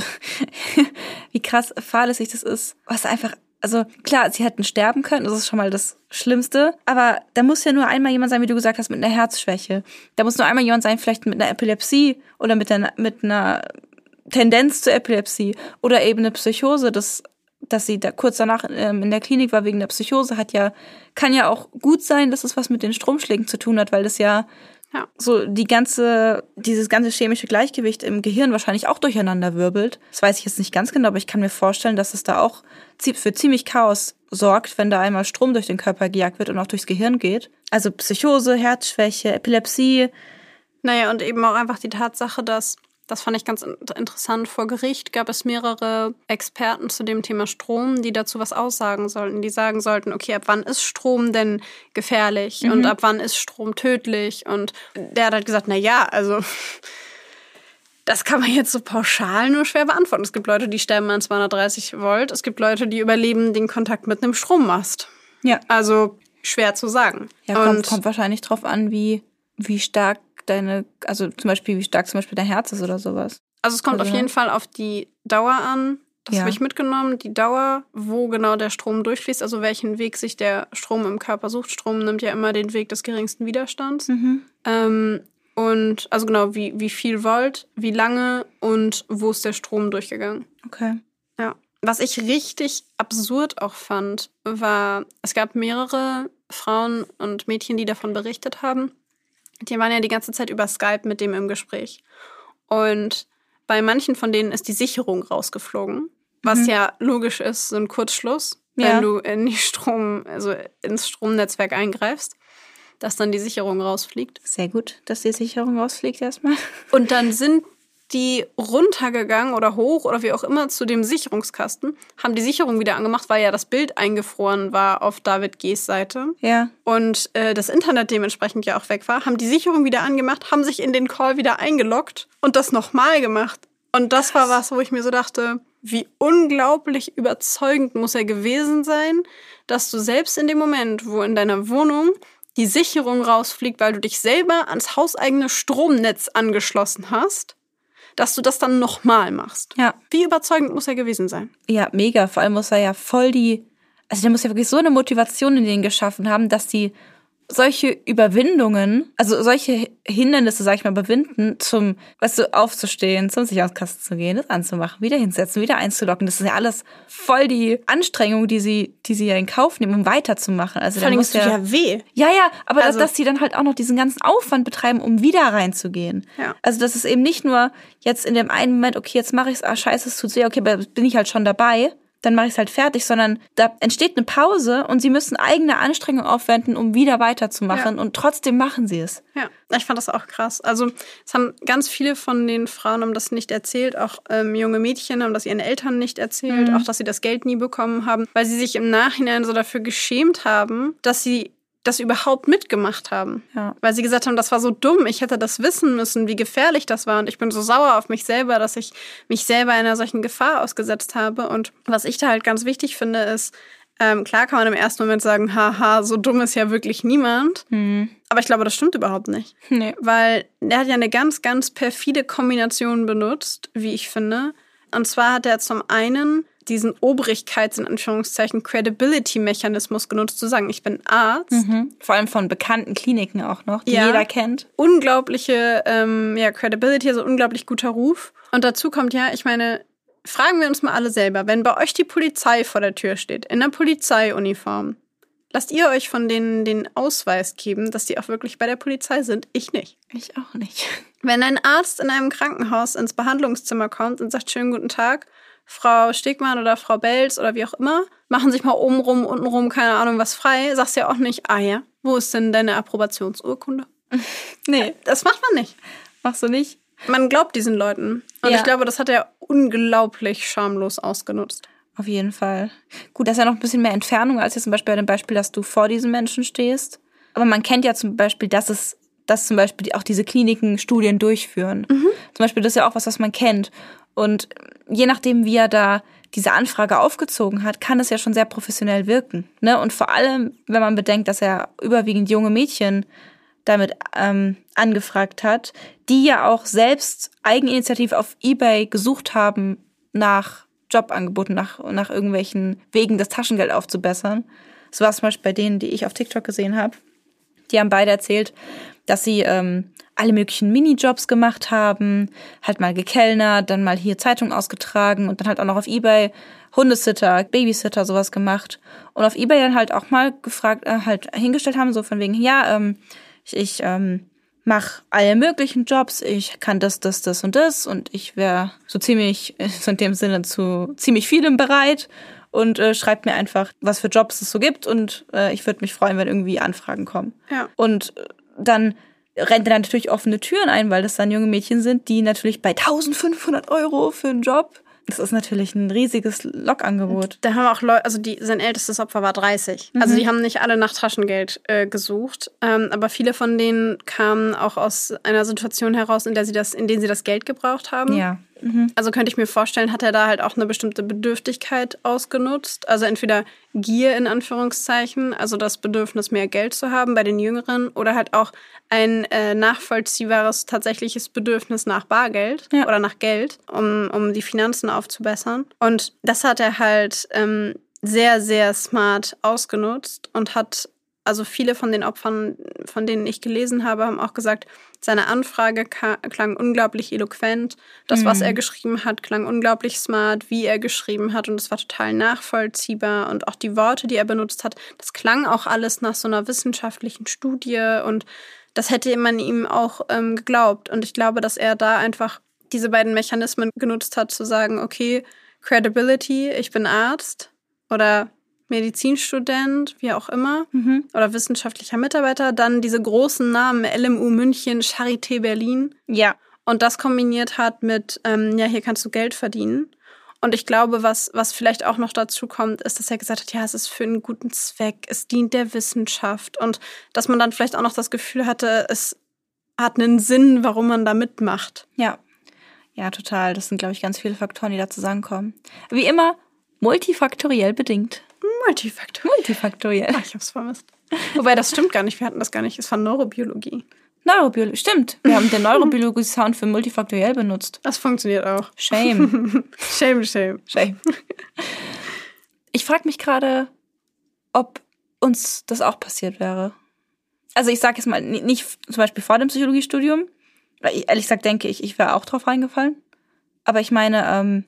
wie krass fahrlässig das ist. Was einfach. Also klar, sie hätten sterben können, das ist schon mal das Schlimmste. Aber da muss ja nur einmal jemand sein, wie du gesagt hast, mit einer Herzschwäche. Da muss nur einmal jemand sein, vielleicht mit einer Epilepsie oder mit einer, mit einer Tendenz zur Epilepsie oder eben eine Psychose, das dass sie da kurz danach ähm, in der Klinik war wegen der Psychose, hat ja, kann ja auch gut sein, dass es was mit den Stromschlägen zu tun hat, weil das ja, Ja. so die ganze, dieses ganze chemische Gleichgewicht im Gehirn wahrscheinlich auch durcheinander wirbelt. Das weiß ich jetzt nicht ganz genau, aber ich kann mir vorstellen, dass es da auch für ziemlich Chaos sorgt, wenn da einmal Strom durch den Körper gejagt wird und auch durchs Gehirn geht. Also Psychose, Herzschwäche, Epilepsie. Naja, und eben auch einfach die Tatsache, dass, das fand ich ganz in- interessant, vor Gericht gab es mehrere Experten zu dem Thema Strom, die dazu was aussagen sollten. Die sagen sollten, okay, ab wann ist Strom denn gefährlich und ab wann ist Strom tödlich? Und der hat halt gesagt, na ja, also das kann man jetzt so pauschal nur schwer beantworten. Es gibt Leute, die sterben an 230 Volt. Es gibt Leute, die überleben den Kontakt mit einem Strommast. Ja. Also schwer zu sagen. Ja, kommt, kommt wahrscheinlich drauf an, wie, wie stark deine, also zum Beispiel, wie stark zum Beispiel dein Herz ist oder sowas. Also es kommt Also, auf jeden Fall auf die Dauer an. Das Ja. habe ich mitgenommen. Die Dauer, wo genau der Strom durchfließt, also welchen Weg sich der Strom im Körper sucht. Strom nimmt ja immer den Weg des geringsten Widerstands. Mhm. Ähm, und also genau, wie, wie viel Volt, wie lange und wo ist der Strom durchgegangen. Okay. Ja. Was ich richtig absurd auch fand, war, es gab mehrere Frauen und Mädchen, die davon berichtet haben. Die waren ja die ganze Zeit über Skype mit dem im Gespräch. Und bei manchen von denen ist die Sicherung rausgeflogen, was ja logisch ist, so ein Kurzschluss, wenn Ja. du in die Strom, also ins Stromnetzwerk eingreifst, dass dann die Sicherung rausfliegt. Sehr gut, dass die Sicherung rausfliegt erstmal. Und dann sind die runtergegangen oder hoch oder wie auch immer zu dem Sicherungskasten, haben die Sicherung wieder angemacht, weil ja das Bild eingefroren war auf David G.'s Seite Ja. und äh, das Internet dementsprechend ja auch weg war, haben die Sicherung wieder angemacht, haben sich in den Call wieder eingeloggt und das nochmal gemacht. Und das war was, wo ich mir so dachte, wie unglaublich überzeugend muss er gewesen sein, dass du selbst in dem Moment, wo in deiner Wohnung die Sicherung rausfliegt, weil du dich selber ans hauseigene Stromnetz angeschlossen hast, dass du das dann nochmal machst. Ja. Wie überzeugend muss er gewesen sein? Ja, mega. Vor allem muss er ja voll die, also der muss ja wirklich so eine Motivation in denen geschaffen haben, dass die solche Überwindungen, also solche Hindernisse, sag ich mal, überwinden, zum, weißt du, aufzustehen, zum Sicherungskasten zu gehen, das anzumachen, wieder hinsetzen, wieder einzulocken. Das ist ja alles voll die Anstrengung, die sie, die sie ja in Kauf nehmen, um weiterzumachen. Also Vor da allem muss tut ja weh. Ja, ja, aber Also- dass, dass sie dann halt auch noch diesen ganzen Aufwand betreiben, um wieder reinzugehen. Ja. Also das ist eben nicht nur jetzt in dem einen Moment, okay, jetzt mache ich's, ah scheiße, es tut weh, okay, aber bin ich halt schon dabei, dann mache ich's halt fertig, sondern da entsteht eine Pause und sie müssen eigene Anstrengung aufwenden, um wieder weiterzumachen und trotzdem machen sie es. Ja, ich fand das auch krass. Also es haben ganz viele von den Frauen haben das nicht erzählt, auch ähm, junge Mädchen haben das ihren Eltern nicht erzählt, auch dass sie das Geld nie bekommen haben, weil sie sich im Nachhinein so dafür geschämt haben, dass sie das überhaupt mitgemacht haben. Ja. Weil sie gesagt haben, das war so dumm, ich hätte das wissen müssen, wie gefährlich das war. Und ich bin so sauer auf mich selber, dass ich mich selber einer solchen Gefahr ausgesetzt habe. Und was ich da halt ganz wichtig finde, ist, ähm, klar kann man im ersten Moment sagen, haha, so dumm ist ja wirklich niemand. Aber ich glaube, das stimmt überhaupt nicht. Nee. Weil der hat ja eine ganz, ganz perfide Kombination benutzt, wie ich finde. Und zwar hat er zum einen diesen Obrigkeits- in Anführungszeichen Credibility-Mechanismus genutzt, zu sagen, ich bin Arzt. Mhm. Vor allem von bekannten Kliniken auch noch, die Ja. jeder kennt. Unglaubliche ähm, ja, Credibility, also unglaublich guter Ruf. Und dazu kommt ja, ich meine, fragen wir uns mal alle selber, wenn bei euch die Polizei vor der Tür steht, in der Polizeiuniform, lasst ihr euch von denen den Ausweis geben, dass die auch wirklich bei der Polizei sind? Ich nicht. Ich auch nicht. Wenn ein Arzt in einem Krankenhaus ins Behandlungszimmer kommt und sagt, schönen guten Tag, Frau Stegmann oder Frau Belz oder wie auch immer, machen sich mal oben rum, unten rum, keine Ahnung was frei, sagst ja auch nicht, ah ja, wo ist denn deine Approbationsurkunde? Nee, Das macht man nicht. machst du nicht? Man glaubt diesen Leuten. Und Ja. ich glaube, das hat er unglaublich schamlos ausgenutzt. auf jeden Fall. Gut, das ist ja noch ein bisschen mehr Entfernung als jetzt zum Beispiel bei dem Beispiel, dass du vor diesen Menschen stehst. Aber man kennt ja zum Beispiel, dass es, dass zum Beispiel auch diese Kliniken Studien durchführen. Mhm. Zum Beispiel, das ist ja auch was, was man kennt. Und je nachdem, wie er da diese Anfrage aufgezogen hat, kann es ja schon sehr professionell wirken. Ne? Und vor allem, wenn man bedenkt, dass er überwiegend junge Mädchen damit ähm, angefragt hat, die ja auch selbst eigeninitiativ auf eBay gesucht haben nach Jobangeboten, nach, nach irgendwelchen Wegen, das Taschengeld aufzubessern. So war es zum Beispiel bei denen, die ich auf TikTok gesehen habe. Die haben beide erzählt, dass sie ähm, alle möglichen Minijobs gemacht haben, halt mal gekellnert, dann mal hier Zeitung ausgetragen und dann halt auch noch auf Ebay Hundesitter, Babysitter, sowas gemacht. Und auf Ebay dann halt auch mal gefragt, äh, halt hingestellt haben, so von wegen, ja, ähm, ich, ich ähm, mache alle möglichen Jobs, ich kann das, das, das und das und ich wäre so ziemlich, so in dem Sinne zu ziemlich vielem bereit und äh, schreibt mir einfach, was für Jobs es so gibt und äh, ich würde mich freuen, wenn irgendwie Anfragen kommen. Ja. Und äh, dann rennt er natürlich offene Türen ein, weil das dann junge Mädchen sind, die natürlich bei 1500 Euro für einen Job das ist natürlich ein riesiges Lokangebot. Da haben auch Leute, also die, sein ältestes Opfer war 30. Mhm. Also die haben nicht alle nach Taschengeld äh, gesucht, ähm, aber viele von denen kamen auch aus einer Situation heraus, in der sie das, in denen sie das Geld gebraucht haben. Ja. Mhm. Also könnte ich mir vorstellen, hat er da halt auch eine bestimmte Bedürftigkeit ausgenutzt. Also entweder Gier in Anführungszeichen, also das Bedürfnis, mehr Geld zu haben bei den Jüngeren, oder halt auch ein äh, nachvollziehbares, tatsächliches Bedürfnis nach Bargeld ja. oder nach Geld, um, um die Finanzen aufzubessern. Und das hat er halt ähm, sehr, sehr smart ausgenutzt und hat also viele von den Opfern, von denen ich gelesen habe, haben auch gesagt, seine Anfrage klang unglaublich eloquent. Das, was mhm. er geschrieben hat, klang unglaublich smart, wie er geschrieben hat und es war total nachvollziehbar und auch die Worte, die er benutzt hat, das klang auch alles nach so einer wissenschaftlichen Studie und das hätte man ihm auch ähm, geglaubt. Und ich glaube, dass er da einfach diese beiden Mechanismen genutzt hat, zu sagen, okay, Credibility, ich bin Arzt oder Medizinstudent, wie auch immer, mhm. oder wissenschaftlicher Mitarbeiter. Dann diese großen Namen, LMU München, Charité Berlin. Ja. Und das kombiniert hat mit, ähm, ja, hier kannst du Geld verdienen. Und ich glaube, was, was vielleicht auch noch dazu kommt, ist, dass er gesagt hat, ja, es ist für einen guten Zweck, es dient der Wissenschaft. Und dass man dann vielleicht auch noch das Gefühl hatte, es hat einen Sinn, warum man da mitmacht. Ja. Ja, total. Das sind, glaube ich, ganz viele Faktoren, die da zusammenkommen. Wie immer, multifaktoriell bedingt. Multifaktoriell. Multifaktoriell. Ach, ich hab's vermisst. Wobei, das stimmt gar nicht. Wir hatten das gar nicht. Es war Neurobiologie. Neurobiologie, stimmt. Wir haben den Neurobiologie-Sound für multifaktoriell benutzt. Das funktioniert auch. Shame. shame, shame. Shame. Ich frage mich gerade, ob uns das auch passiert wäre. Also ich sage jetzt mal, nicht zum Beispiel vor dem Psychologiestudium, weil ich ehrlich gesagt denke ich, ich wäre auch drauf reingefallen. Aber ich meine, ähm,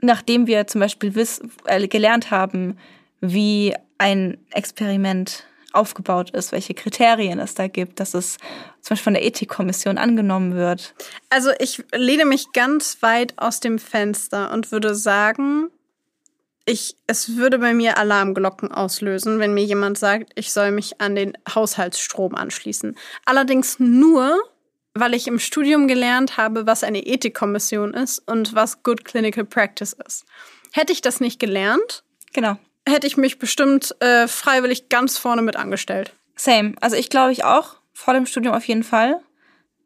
nachdem wir zum Beispiel wiss, äh, gelernt haben, wie ein Experiment aufgebaut ist, welche Kriterien es da gibt, dass es zum Beispiel von der Ethikkommission angenommen wird. Also ich lehne mich ganz weit aus dem Fenster und würde sagen, ich, es würde bei mir Alarmglocken auslösen, wenn mir jemand sagt, ich soll mich an den Haushaltsstrom anschließen. Allerdings nur, weil ich im Studium gelernt habe, was eine Ethikkommission ist und was Good Clinical Practice ist. Hätte ich das nicht gelernt, genau hätte ich mich bestimmt äh, freiwillig ganz vorne mit angestellt. Same. Also ich glaube ich auch, vor dem Studium auf jeden Fall.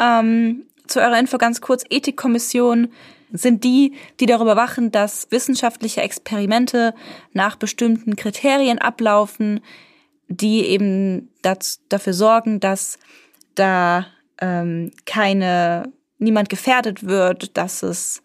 Ähm, zu eurer Info ganz kurz, Ethikkommission sind die, die darüber wachen, dass wissenschaftliche Experimente nach bestimmten Kriterien ablaufen, die eben das, dafür sorgen, dass da ähm, keine niemand gefährdet wird, dass es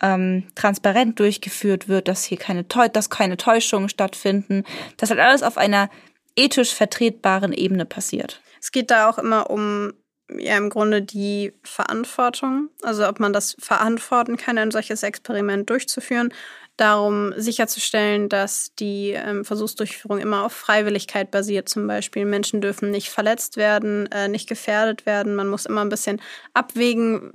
ähm, transparent durchgeführt wird, dass hier keine, dass keine Täuschungen stattfinden, dass halt alles auf einer ethisch vertretbaren Ebene passiert. Es geht da auch immer um ja im Grunde die Verantwortung, also ob man das verantworten kann, ein solches Experiment durchzuführen, darum sicherzustellen, dass die ähm, Versuchsdurchführung immer auf Freiwilligkeit basiert. Zum Beispiel Menschen dürfen nicht verletzt werden, äh, nicht gefährdet werden. Man muss immer ein bisschen abwägen,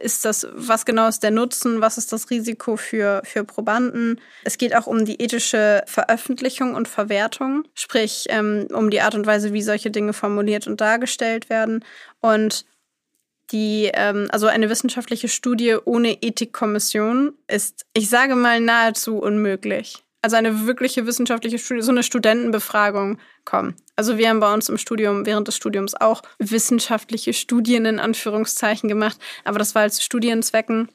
ist das, was genau ist der Nutzen, was ist das Risiko für, für Probanden. Es geht auch um die ethische Veröffentlichung und Verwertung, sprich ähm, um die Art und Weise, wie solche Dinge formuliert und dargestellt werden. Und die, ähm, also eine wissenschaftliche Studie ohne Ethikkommission ist, ich sage mal, nahezu unmöglich. Also eine wirkliche wissenschaftliche Studie, so eine Studentenbefragung kommen. Also wir haben bei uns im Studium, während des Studiums auch wissenschaftliche Studien in Anführungszeichen gemacht, aber das war als Studienzwecken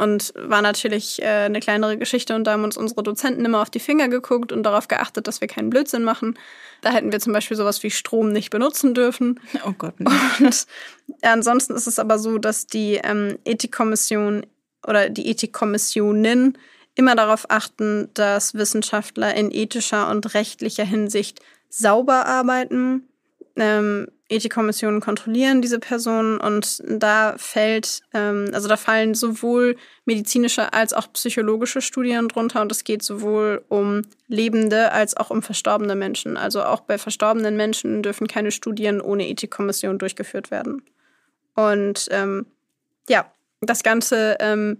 und war natürlich äh, eine kleinere Geschichte und da haben uns unsere Dozenten immer auf die Finger geguckt und darauf geachtet, dass wir keinen Blödsinn machen. Da hätten wir zum Beispiel sowas wie Strom nicht benutzen dürfen. Oh Gott. Und ansonsten ist es aber so, dass die ähm, Ethikkommission oder die Ethikkommissionen immer darauf achten, dass Wissenschaftler in ethischer und rechtlicher Hinsicht sauber arbeiten, ähm, Ethikkommissionen kontrollieren diese Personen und da fällt, ähm, also da fallen sowohl medizinische als auch psychologische Studien drunter und es geht sowohl um lebende als auch um verstorbene Menschen. Also auch bei verstorbenen Menschen dürfen keine Studien ohne Ethikkommission durchgeführt werden. Und ähm, ja, das Ganze ähm,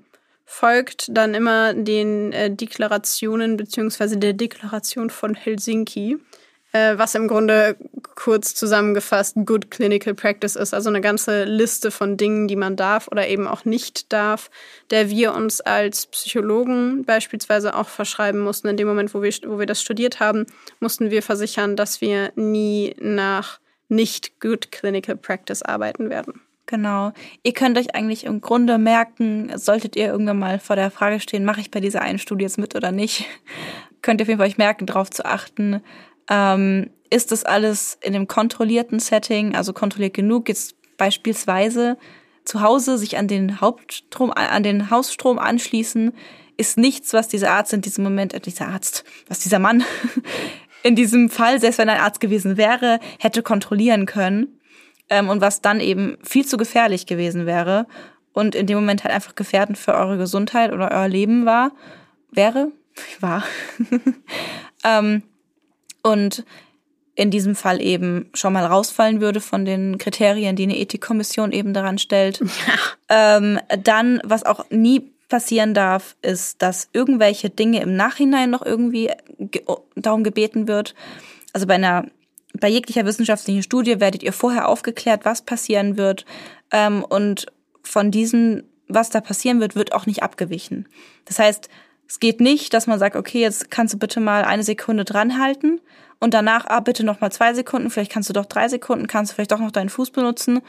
folgt dann immer den äh, Deklarationen beziehungsweise der Deklaration von Helsinki äh, was im Grunde kurz zusammengefasst Good Clinical Practice ist, also eine ganze Liste von Dingen, die man darf oder eben auch nicht darf, der wir uns als Psychologen beispielsweise auch verschreiben mussten. In dem Moment, wo wir, wo wir das studiert haben, mussten wir versichern, dass wir nie nach nicht Good Clinical Practice arbeiten werden. Genau. Ihr könnt euch eigentlich im Grunde merken, solltet ihr irgendwann mal vor der Frage stehen, mache ich bei dieser einen Studie jetzt mit oder nicht, könnt ihr auf jeden Fall euch merken, darauf zu achten, ähm, ist das alles in einem kontrollierten Setting, also kontrolliert genug, jetzt beispielsweise zu Hause sich an den Hauptstrom, an den Hausstrom anschließen, ist nichts, was dieser Arzt in diesem Moment, äh, dieser Arzt, was dieser Mann in diesem Fall, selbst wenn er ein Arzt gewesen wäre, hätte kontrollieren können ähm, und was dann eben viel zu gefährlich gewesen wäre und in dem Moment halt einfach gefährdend für eure Gesundheit oder euer Leben war, wäre, war. ähm, und in diesem Fall eben schon mal rausfallen würde von den Kriterien, die eine Ethikkommission eben daran stellt. Ja. Ähm, dann, was auch nie passieren darf, ist, dass irgendwelche Dinge im Nachhinein noch irgendwie ge darum gebeten wird. Also bei einer bei jeglicher wissenschaftlichen Studie werdet ihr vorher aufgeklärt, was passieren wird. Ähm, und von diesem, was da passieren wird, wird auch nicht abgewichen. Das heißt, es geht nicht, dass man sagt, okay, jetzt kannst du bitte mal eine Sekunde dranhalten und danach, ah, bitte noch mal zwei Sekunden, vielleicht kannst du doch drei Sekunden, kannst du vielleicht doch noch deinen Fuß benutzen.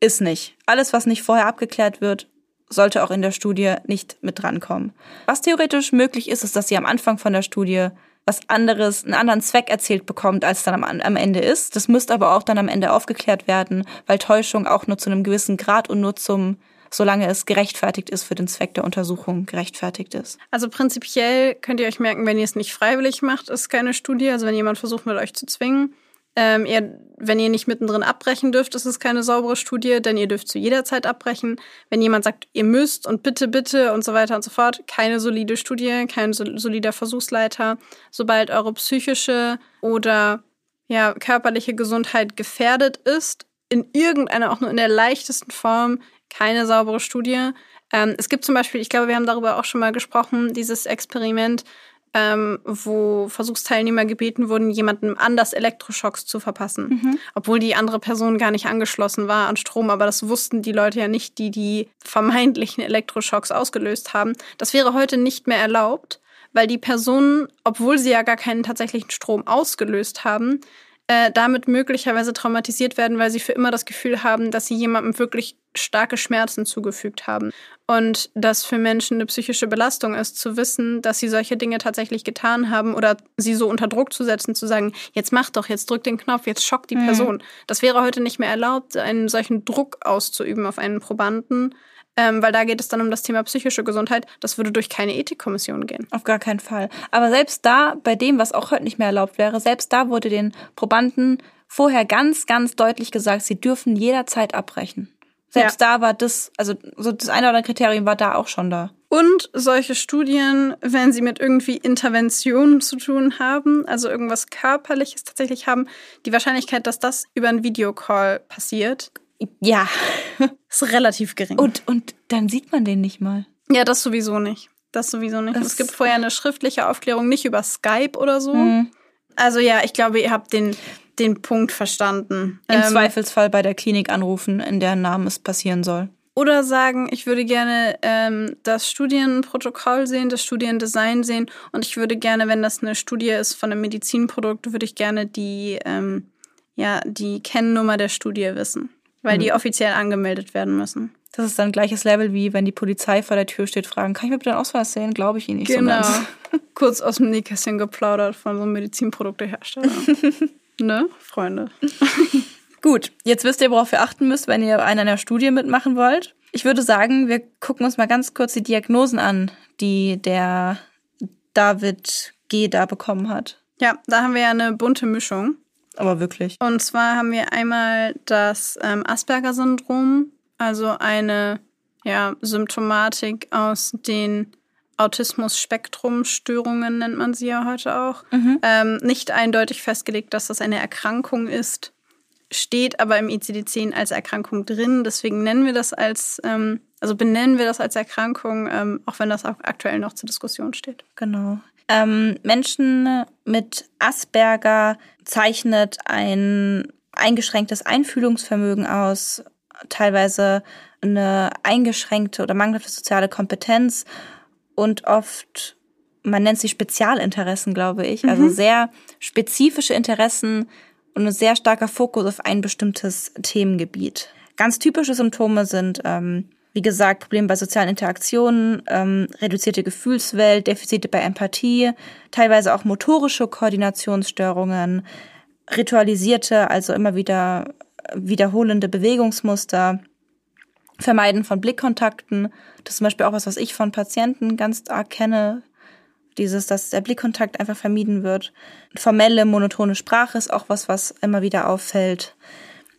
Ist nicht. Alles, was nicht vorher abgeklärt wird, sollte auch in der Studie nicht mit drankommen. Was theoretisch möglich ist, ist, dass sie am Anfang von der Studie was anderes, einen anderen Zweck erzählt bekommt, als dann am, am Ende ist. Das müsste aber auch dann am Ende aufgeklärt werden, weil Täuschung auch nur zu einem gewissen Grad und nur zum solange es gerechtfertigt ist für den Zweck der Untersuchung, gerechtfertigt ist. Also prinzipiell könnt ihr euch merken, wenn ihr es nicht freiwillig macht, ist keine Studie. Also wenn jemand versucht, mit euch zu zwingen. Ähm, ihr, wenn ihr nicht mittendrin abbrechen dürft, ist es keine saubere Studie, denn ihr dürft zu jeder Zeit abbrechen. Wenn jemand sagt, ihr müsst und bitte, bitte und so weiter und so fort, keine solide Studie, kein solider Versuchsleiter. Sobald eure psychische oder ja, körperliche Gesundheit gefährdet ist, in irgendeiner, auch nur in der leichtesten Form, keine saubere Studie. Ähm, es gibt zum Beispiel, ich glaube, wir haben darüber auch schon mal gesprochen, dieses Experiment, ähm, wo Versuchsteilnehmer gebeten wurden, jemandem anders Elektroschocks zu verpassen, mhm. obwohl die andere Person gar nicht angeschlossen war an Strom, aber das wussten die Leute ja nicht, die die vermeintlichen Elektroschocks ausgelöst haben. Das wäre heute nicht mehr erlaubt, weil die Personen, obwohl sie ja gar keinen tatsächlichen Strom ausgelöst haben, äh, damit möglicherweise traumatisiert werden, weil sie für immer das Gefühl haben, dass sie jemandem wirklich starke Schmerzen zugefügt haben. Und das für Menschen eine psychische Belastung ist, zu wissen, dass sie solche Dinge tatsächlich getan haben oder sie so unter Druck zu setzen, zu sagen, jetzt mach doch, jetzt drück den Knopf, jetzt schockt die mhm. Person. Das wäre heute nicht mehr erlaubt, einen solchen Druck auszuüben auf einen Probanden ähm, weil da geht es dann um das Thema psychische Gesundheit. Das würde durch keine Ethikkommission gehen. Auf gar keinen Fall. Aber selbst da, bei dem, was auch heute nicht mehr erlaubt wäre, selbst da wurde den Probanden vorher ganz, ganz deutlich gesagt, sie dürfen jederzeit abbrechen. Selbst ja. da war das, also so das eine oder andere Kriterium war da auch schon da. Und solche Studien, wenn sie mit irgendwie Interventionen zu tun haben, also irgendwas Körperliches tatsächlich haben, die Wahrscheinlichkeit, dass das über einen Videocall passiert, ja, ist relativ gering. Und, und dann sieht man den nicht mal. Ja, das sowieso nicht. Das sowieso nicht. Das es gibt vorher eine schriftliche Aufklärung, nicht über Skype oder so. Mhm. Also ja, ich glaube, ihr habt den den Punkt verstanden. Im Ähm, Zweifelsfall bei der Klinik anrufen, in deren Namen es passieren soll. Oder sagen, ich würde gerne ähm, das Studienprotokoll sehen, das Studiendesign sehen und ich würde gerne, wenn das eine Studie ist von einem Medizinprodukt, würde ich gerne die, ähm, ja, die Kennnummer der Studie wissen, weil die offiziell angemeldet werden müssen. Das ist dann gleiches Level wie wenn die Polizei vor der Tür steht, fragen, kann ich mir bitte einen Ausweis sehen? Glaube ich Ihnen nicht Genau. so ganz. Kurz aus dem Nähkästchen geplaudert von so einem Medizinproduktehersteller. ne, Freunde? Gut, jetzt wisst ihr, worauf ihr achten müsst, wenn ihr an einer Studie mitmachen wollt. Ich würde sagen, wir gucken uns mal ganz kurz die Diagnosen an, die der David G. da bekommen hat. Ja, da haben wir ja eine bunte Mischung. Aber wirklich. Und zwar haben wir einmal das ähm, Asperger-Syndrom, also eine ja, Symptomatik aus den Autismus-Spektrum-Störungen nennt man sie ja heute auch. Ähm, nicht eindeutig festgelegt, dass das eine Erkrankung ist, steht aber im ICD-10 als Erkrankung drin. Deswegen nennen wir das als, ähm, also benennen wir das als Erkrankung, ähm, auch wenn das auch aktuell noch zur Diskussion steht. Genau. Ähm, Menschen mit Asperger zeichnet ein eingeschränktes Einfühlungsvermögen aus, teilweise eine eingeschränkte oder mangelhafte soziale Kompetenz und oft, man nennt sie Spezialinteressen, glaube ich, also sehr spezifische Interessen und ein sehr starker Fokus auf ein bestimmtes Themengebiet. Ganz typische Symptome sind, ähm, wie gesagt, Probleme bei sozialen Interaktionen, ähm, reduzierte Gefühlswelt, Defizite bei Empathie, teilweise auch motorische Koordinationsstörungen, ritualisierte, also immer wieder wiederholende Bewegungsmuster, Vermeiden von Blickkontakten. Das ist zum Beispiel auch was, was ich von Patienten ganz arg kenne. Dieses, dass der Blickkontakt einfach vermieden wird. Formelle, monotone Sprache ist auch was, was immer wieder auffällt.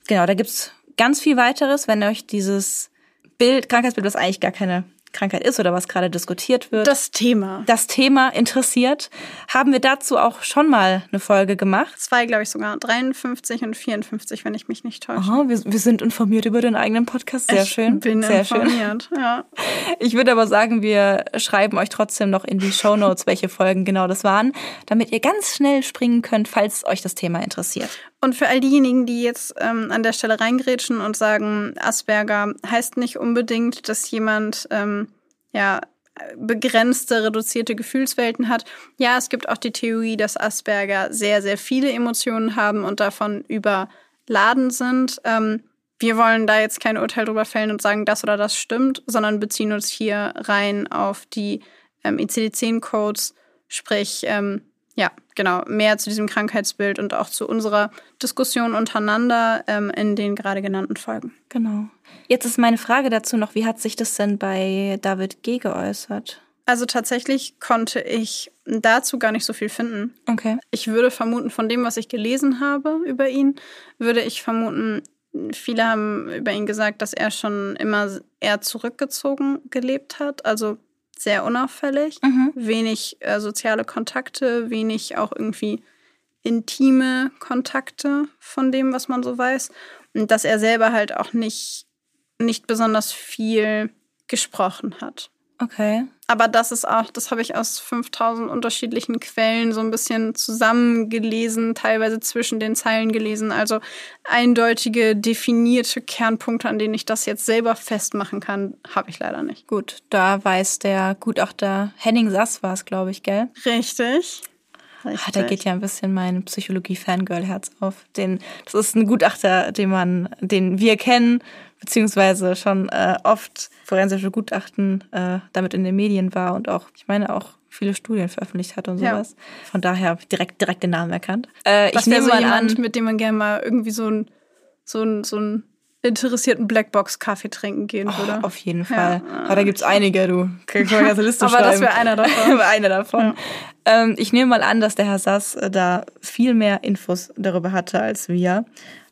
Genau, da gibt's ganz viel weiteres, wenn euch dieses Bild, Krankheitsbild, was eigentlich gar keine Krankheit ist oder was gerade diskutiert wird, Das Thema. das Thema interessiert, haben wir dazu auch schon mal eine Folge gemacht. Zwei, glaube ich, sogar. 53 und 54, wenn ich mich nicht täusche. Aha, wir, wir sind informiert über den eigenen Podcast. Sehr ich schön. bin Sehr schön. informiert. Ja. Ich würde aber sagen, wir schreiben euch trotzdem noch in die Shownotes, welche Folgen genau das waren, damit ihr ganz schnell springen könnt, falls euch das Thema interessiert. Und für all diejenigen, die jetzt ähm, an der Stelle reingrätschen und sagen, Asperger heißt nicht unbedingt, dass jemand ähm, ja begrenzte, reduzierte Gefühlswelten hat. Ja, es gibt auch die Theorie, dass Asperger sehr, sehr viele Emotionen haben und davon überladen sind. Ähm, wir wollen da jetzt kein Urteil drüber fällen und sagen, das oder das stimmt, sondern beziehen uns hier rein auf die ähm, ICD-10-Codes, sprich, ähm, ja, genau, mehr zu diesem Krankheitsbild und auch zu unserer Diskussion untereinander ähm, in den gerade genannten Folgen. Genau. Jetzt ist meine Frage dazu noch, wie hat sich das denn bei David G. geäußert? Also tatsächlich konnte ich dazu gar nicht so viel finden. Okay. Ich würde vermuten, von dem, was ich gelesen habe über ihn, würde ich vermuten, viele haben über ihn gesagt, dass er schon immer eher zurückgezogen gelebt hat, also sehr unauffällig, Mhm. wenig äh, soziale Kontakte, wenig auch irgendwie intime Kontakte von dem, was man so weiß. Und dass er selber halt auch nicht, nicht besonders viel gesprochen hat. Okay. Aber das ist auch, das habe ich aus 5000 unterschiedlichen Quellen so ein bisschen zusammengelesen, teilweise zwischen den Zeilen gelesen. Also eindeutige, definierte Kernpunkte, an denen ich das jetzt selber festmachen kann, habe ich leider nicht. Gut, da weiß der Gutachter Henning Sass war es, glaube ich, gell? Richtig. Ah, da geht ja ein bisschen mein Psychologie-Fangirl-Herz auf. Den, das ist ein Gutachter, den man, den wir kennen, beziehungsweise schon äh, oft forensische Gutachten äh, damit in den Medien war und auch, ich meine, auch viele Studien veröffentlicht hat und Ja. sowas. Von daher direkt, direkt den Namen erkannt. Äh, Das ich nehme so jemand, an, mit dem man gerne mal irgendwie so ein, so ein, so ein interessierten Blackbox-Kaffee trinken gehen würde. Oh, auf jeden Ja. Fall. Aber da gibt's einige, du. Kann eine ganze Liste Aber das schreiben. wäre einer davon. einer davon. Ähm, ich nehme mal an, dass der Herr Sass äh, da viel mehr Infos darüber hatte als wir.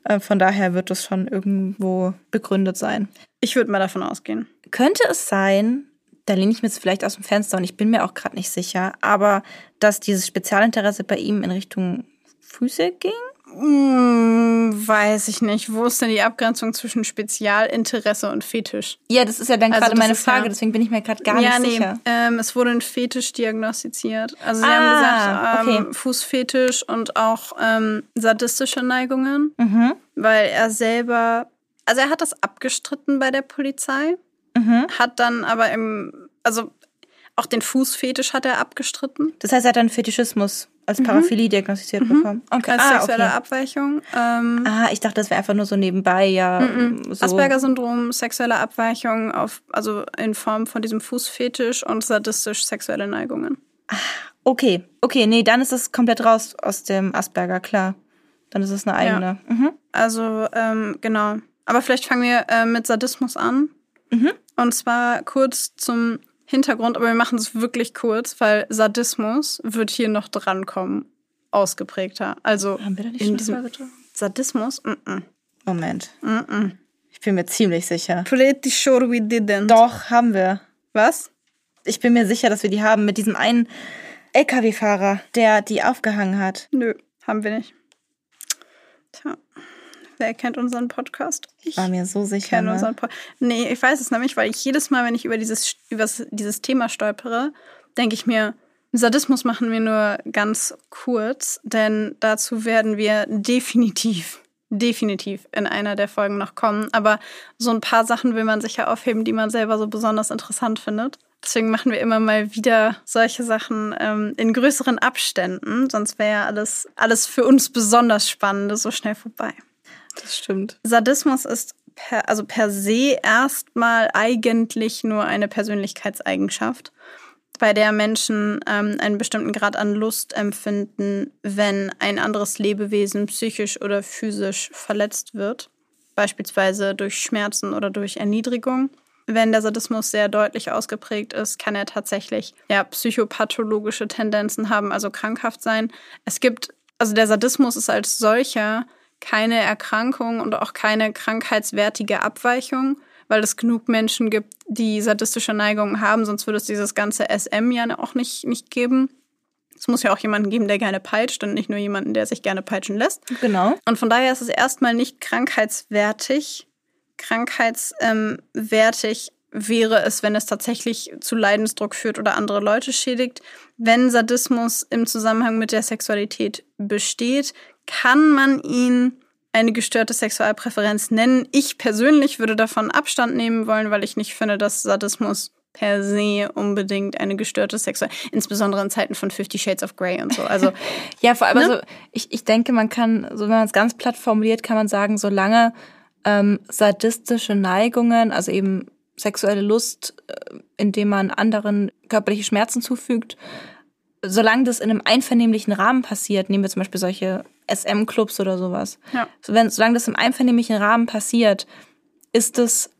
Äh, von daher wird das schon irgendwo begründet sein. Ich würde mal davon ausgehen. Könnte es sein, da lehne ich mir jetzt vielleicht aus dem Fenster und ich bin mir auch gerade nicht sicher, aber dass dieses Spezialinteresse bei ihm in Richtung Füße ging? Hm, weiß ich nicht. Wo ist denn die Abgrenzung zwischen Spezialinteresse und Fetisch? Ja, das ist ja dann Also gerade meine Frage, ja- deswegen bin ich mir gerade gar ja, nicht nee. sicher. Ähm, es wurde ein Fetisch diagnostiziert. Also sie Ah, haben gesagt, ähm, okay. Fußfetisch und auch ähm, sadistische Neigungen, Mhm. weil er selber, also er hat das abgestritten bei der Polizei, Mhm. hat dann aber im, also auch den Fußfetisch hat er abgestritten. Das heißt, er hat dann Fetischismus als Paraphilie diagnostiziert bekommen. Okay. Als ah, sexuelle okay. Abweichung. Ähm, ah, ich dachte, das wäre einfach nur so nebenbei, ja. So. Asperger-Syndrom, sexuelle Abweichung, auf, also in Form von diesem Fußfetisch und sadistisch sexuelle Neigungen. Okay, okay, nee, dann ist es komplett raus aus dem Asperger, klar. Dann ist es eine eigene. Mhm. Also, ähm, genau. Aber vielleicht fangen wir äh, mit Sadismus an. Mhm. Und zwar kurz zum Hintergrund, aber wir machen es wirklich kurz, weil Sadismus wird hier noch drankommen. Ausgeprägter. Also Haben wir da nicht in schon diesem geredet? Sadismus? Mm -mm. Moment. -mm. Ich bin mir ziemlich sicher. Pretty sure we didn't. Doch, haben wir. Was? Ich bin mir sicher, dass wir die haben mit diesem einen LKW-Fahrer, der die aufgehangen hat. Nö, haben wir nicht. Tja, wer kennt unseren Podcast? Ich War mir so sicher. kenne Ne? unseren. Nee, ich weiß es nämlich, weil ich jedes Mal, wenn ich über dieses, über dieses Thema stolpere, denke ich mir, Sadismus machen wir nur ganz kurz, denn dazu werden wir definitiv, definitiv in einer der Folgen noch kommen. Aber so ein paar Sachen will man sicher aufheben, die man selber so besonders interessant findet. Deswegen machen wir immer mal wieder solche Sachen ähm, in größeren Abständen, sonst wäre ja alles, alles für uns besonders Spannende so schnell vorbei. Das stimmt. Sadismus ist per, also per se erstmal eigentlich nur eine Persönlichkeitseigenschaft, bei der Menschen ähm, einen bestimmten Grad an Lust empfinden, wenn ein anderes Lebewesen psychisch oder physisch verletzt wird, beispielsweise durch Schmerzen oder durch Erniedrigung. Wenn der Sadismus sehr deutlich ausgeprägt ist, kann er tatsächlich ja, psychopathologische Tendenzen haben, also krankhaft sein. Es gibt, also der Sadismus ist als solcher keine Erkrankung und auch keine krankheitswertige Abweichung, weil es genug Menschen gibt, die sadistische Neigungen haben, sonst würde es dieses ganze SM ja auch nicht, nicht geben. Es muss ja auch jemanden geben, der gerne peitscht und nicht nur jemanden, der sich gerne peitschen lässt. Genau. Und von daher ist es erstmal nicht krankheitswertig. Krankheitswertig wäre es, wenn es tatsächlich zu Leidensdruck führt oder andere Leute schädigt. Wenn Sadismus im Zusammenhang mit der Sexualität besteht, kann man ihn eine gestörte Sexualpräferenz nennen. Ich persönlich würde davon Abstand nehmen wollen, weil ich nicht finde, dass Sadismus per se unbedingt eine gestörte Sexual, insbesondere in Zeiten von Fifty Shades of Grey und so. Also Ja, vor allem, Ne? also ich, ich denke, man kann, so wenn man es ganz platt formuliert, kann man sagen, solange ähm, sadistische Neigungen, also eben sexuelle Lust, äh, indem man anderen körperliche Schmerzen zufügt, solange das in einem einvernehmlichen Rahmen passiert, nehmen wir zum Beispiel solche SM-Clubs oder sowas, Ja. wenn, solange das im einvernehmlichen Rahmen passiert, ist es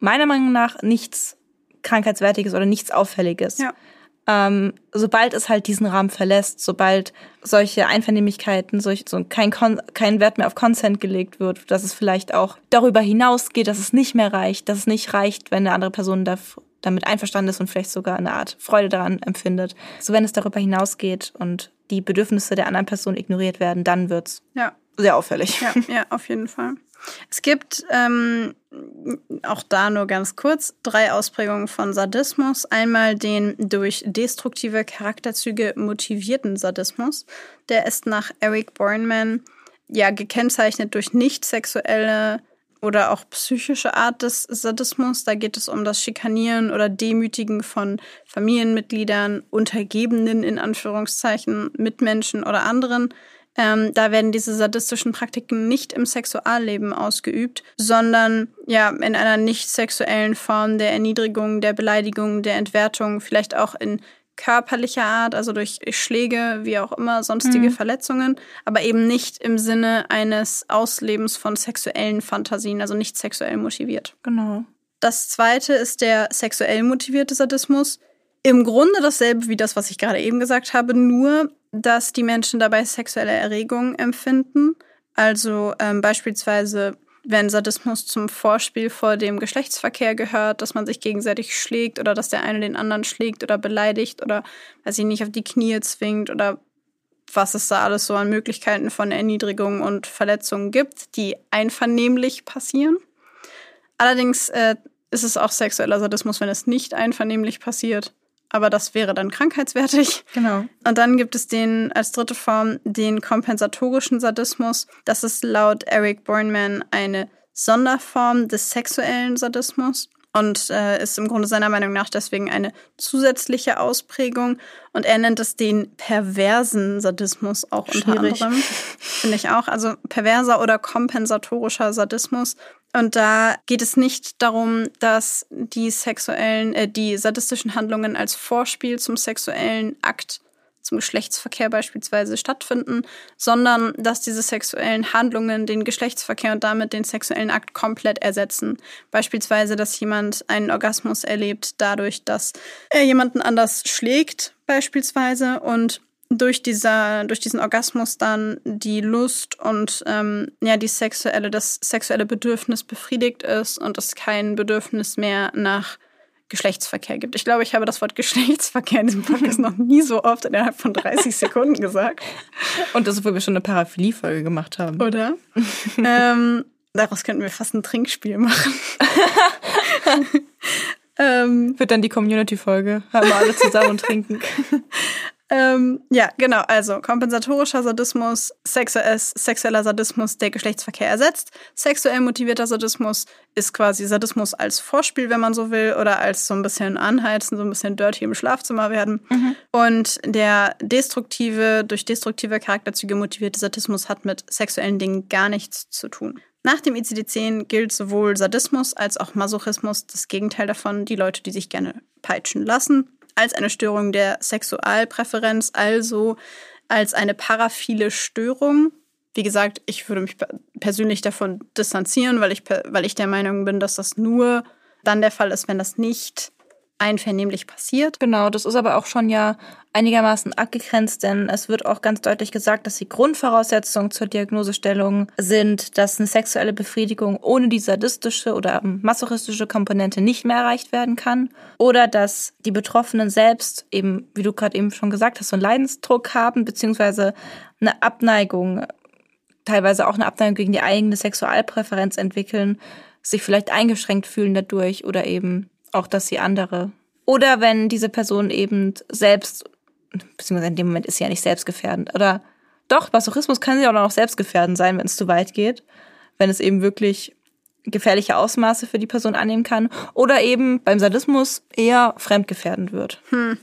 meiner Meinung nach nichts Krankheitswertiges oder nichts Auffälliges. Ja. Ähm, sobald es halt diesen Rahmen verlässt, sobald solche Einvernehmlichkeiten, solch, so kein, Kon kein Wert mehr auf Consent gelegt wird, dass es vielleicht auch darüber hinausgeht, dass es nicht mehr reicht, dass es nicht reicht, wenn eine andere Person da, damit einverstanden ist und vielleicht sogar eine Art Freude daran empfindet. So wenn es darüber hinausgeht und die Bedürfnisse der anderen Person ignoriert werden, dann wird's ja. sehr auffällig. Ja, ja, auf jeden Fall. Es gibt ähm, auch da nur ganz kurz drei Ausprägungen von Sadismus. Einmal den durch destruktive Charakterzüge motivierten Sadismus. Der ist nach Eric Bornman ja gekennzeichnet durch nicht sexuelle oder auch psychische Art des Sadismus. Da geht es um das Schikanieren oder Demütigen von Familienmitgliedern, Untergebenen in Anführungszeichen, Mitmenschen oder anderen. Ähm, da werden diese sadistischen Praktiken nicht im Sexualleben ausgeübt, sondern ja in einer nicht sexuellen Form der Erniedrigung, der Beleidigung, der Entwertung, vielleicht auch in körperlicher Art, also durch Schläge, wie auch immer, sonstige Verletzungen, aber eben nicht im Sinne eines Auslebens von sexuellen Fantasien, also nicht sexuell motiviert. Genau. Das zweite ist der sexuell motivierte Sadismus. Im Grunde dasselbe wie das, was ich gerade eben gesagt habe, nur dass die Menschen dabei sexuelle Erregung empfinden. Also ähm, beispielsweise, wenn Sadismus zum Vorspiel vor dem Geschlechtsverkehr gehört, dass man sich gegenseitig schlägt oder dass der eine den anderen schlägt oder beleidigt oder, weiß ich nicht, auf die Knie zwingt oder was es da alles so an Möglichkeiten von Erniedrigung und Verletzungen gibt, die einvernehmlich passieren. Allerdings äh, ist es auch sexueller Sadismus, wenn es nicht einvernehmlich passiert. Aber das wäre dann krankheitswertig. Genau. Und dann gibt es den als dritte Form den kompensatorischen Sadismus. Das ist laut Eric Bornman eine Sonderform des sexuellen Sadismus und äh, ist im Grunde seiner Meinung nach deswegen eine zusätzliche Ausprägung. Und er nennt es den perversen Sadismus auch Schwierig. unter anderem. Finde ich auch. Also perverser oder kompensatorischer Sadismus. Und da geht es nicht darum, dass die sexuellen, äh, die sadistischen Handlungen als Vorspiel zum sexuellen Akt zum Geschlechtsverkehr beispielsweise stattfinden, sondern dass diese sexuellen Handlungen den Geschlechtsverkehr und damit den sexuellen Akt komplett ersetzen. Beispielsweise, dass jemand einen Orgasmus erlebt dadurch, dass er jemanden anders schlägt, beispielsweise, und durch dieser, durch diesen Orgasmus dann die Lust und ähm, ja die sexuelle, das sexuelle Bedürfnis befriedigt ist und es kein Bedürfnis mehr nach Geschlechtsverkehr gibt. Ich glaube, ich habe das Wort Geschlechtsverkehr in diesem Podcast noch nie so oft innerhalb von 30 Sekunden gesagt. Und das, obwohl wir schon eine Paraphilie-Folge gemacht haben. Oder? ähm, daraus könnten wir fast ein Trinkspiel machen. ähm, Wird dann die Community-Folge. Haben wir alle zusammen und trinken. Ähm, ja, genau. Also kompensatorischer Sadismus, sexueller Sadismus, der Geschlechtsverkehr ersetzt. Sexuell motivierter Sadismus ist quasi Sadismus als Vorspiel, wenn man so will, oder als so ein bisschen anheizen, so ein bisschen dirty im Schlafzimmer werden. Mhm. Und der destruktive, durch destruktive Charakterzüge motivierte Sadismus hat mit sexuellen Dingen gar nichts zu tun. Nach dem ICD-10 gilt sowohl Sadismus als auch Masochismus das Gegenteil davon, die Leute, die sich gerne peitschen lassen als eine Störung der Sexualpräferenz, also als eine paraphile Störung. Wie gesagt, ich würde mich persönlich davon distanzieren, weil ich, weil ich der Meinung bin, dass das nur dann der Fall ist, wenn das nicht einvernehmlich passiert. Genau, das ist aber auch schon ja einigermaßen abgegrenzt, denn es wird auch ganz deutlich gesagt, dass die Grundvoraussetzungen zur Diagnosestellung sind, dass eine sexuelle Befriedigung ohne die sadistische oder masochistische Komponente nicht mehr erreicht werden kann oder dass die Betroffenen selbst eben, wie du gerade eben schon gesagt hast, so einen Leidensdruck haben beziehungsweise eine Abneigung, teilweise auch eine Abneigung gegen die eigene Sexualpräferenz entwickeln, sich vielleicht eingeschränkt fühlen dadurch oder eben auch, dass sie andere. Oder wenn diese Person eben selbst, beziehungsweise in dem Moment ist sie ja nicht selbstgefährdend. Oder doch, Masochismus kann sie auch noch selbstgefährdend sein, wenn es zu weit geht. Wenn es eben wirklich gefährliche Ausmaße für die Person annehmen kann. Oder eben beim Sadismus eher fremdgefährdend wird. Hm.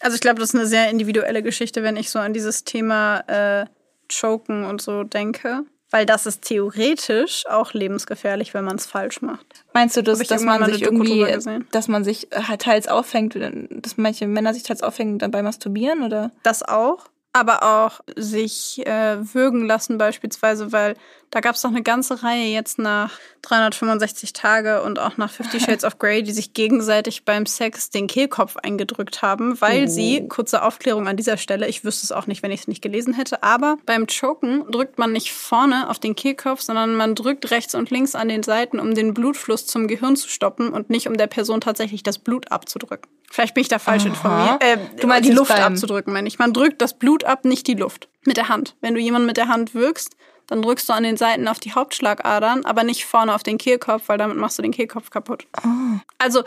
Also ich glaube, das ist eine sehr individuelle Geschichte, wenn ich so an dieses Thema äh, Choken und so denke. Weil das ist theoretisch auch lebensgefährlich, wenn man es falsch macht. Meinst du, das, dass man sich irgendwie, dass man sich halt teils auffängt, dass manche Männer sich teils auffängen dabei masturbieren oder? Das auch aber auch sich äh, würgen lassen beispielsweise, weil da gab es doch eine ganze Reihe jetzt nach 365 Tage und auch nach Fifty Shades of Grey, die sich gegenseitig beim Sex den Kehlkopf eingedrückt haben, weil oh. sie, kurze Aufklärung an dieser Stelle, ich wüsste es auch nicht, wenn ich es nicht gelesen hätte, aber beim Choken drückt man nicht vorne auf den Kehlkopf, sondern man drückt rechts und links an den Seiten, um den Blutfluss zum Gehirn zu stoppen und nicht um der Person tatsächlich das Blut abzudrücken. Vielleicht bin ich da falsch Aha. informiert. Äh, du meinst die Luft abzudrücken, meine ich. Man drückt das Blut ab, nicht die Luft. Mit der Hand. Wenn du jemanden mit der Hand wirkst, dann drückst du an den Seiten auf die Hauptschlagadern, aber nicht vorne auf den Kehlkopf, weil damit machst du den Kehlkopf kaputt. Oh. Also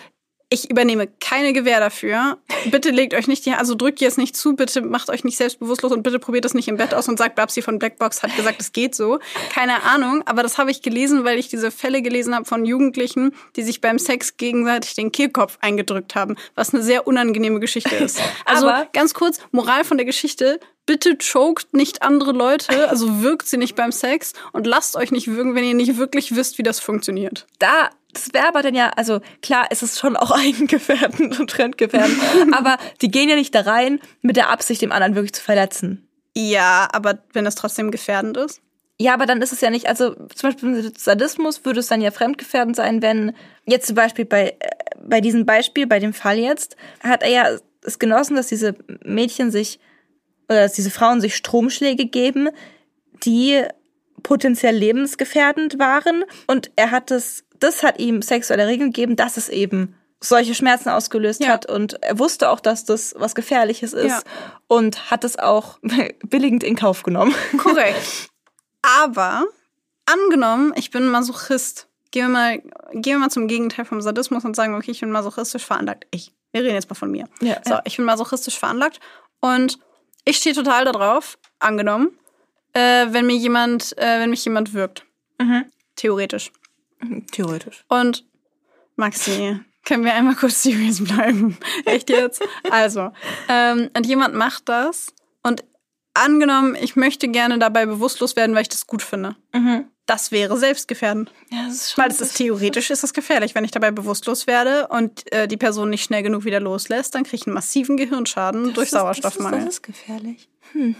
ich übernehme keine Gewähr dafür. Bitte legt euch nicht die, also drückt jetzt nicht zu, bitte macht euch nicht selbstbewusstlos und bitte probiert das nicht im Bett aus und sagt, Babsi von Blackbox hat gesagt, es geht so. Keine Ahnung, aber das habe ich gelesen, weil ich diese Fälle gelesen habe von Jugendlichen, die sich beim Sex gegenseitig den Kehlkopf eingedrückt haben, was eine sehr unangenehme Geschichte ist. Also aber ganz kurz, Moral von der Geschichte, bitte choked nicht andere Leute, also wirkt sie nicht beim Sex und lasst euch nicht wirken, wenn ihr nicht wirklich wisst, wie das funktioniert. Da das wäre aber dann ja, also klar, es ist schon auch eigengefährdend und fremdgefährdend, aber die gehen ja nicht da rein mit der Absicht, dem anderen wirklich zu verletzen. Ja, aber wenn es trotzdem gefährdend ist? Ja, aber dann ist es ja nicht, also zum Beispiel mit Sadismus würde es dann ja fremdgefährdend sein, wenn jetzt zum Beispiel bei, äh, bei diesem Beispiel, bei dem Fall jetzt, hat er ja es genossen, dass diese Mädchen sich, oder dass diese Frauen sich Stromschläge geben, die potenziell lebensgefährdend waren und er hat es das hat ihm sexuelle Regeln gegeben, dass es eben solche Schmerzen ausgelöst Ja. hat und er wusste auch, dass das was Gefährliches ist Ja. und hat es auch billigend in Kauf genommen. Korrekt. Aber angenommen, ich bin Masochist. Gehen wir mal, gehen wir mal zum Gegenteil vom Sadismus und sagen, okay, ich bin masochistisch veranlagt. Ich. Wir reden jetzt mal von mir. Ja, So, ich bin masochistisch veranlagt und ich stehe total darauf, angenommen, äh, wenn mir jemand, äh, wenn mich jemand wirkt. Mhm. Theoretisch. Theoretisch. Und Maxi, können wir einmal kurz serious bleiben? Echt jetzt? Also, ähm, und jemand macht das und angenommen, ich möchte gerne dabei bewusstlos werden, weil ich das gut finde. Mhm. Das wäre selbstgefährdend. Ja, das ist schon Weil es ist theoretisch ist es gefährlich. Wenn ich dabei bewusstlos werde und äh, die Person nicht schnell genug wieder loslässt, dann kriege ich einen massiven Gehirnschaden durch Das ist- Das Sauerstoffmangel. ist, das ist gefährlich. Hm.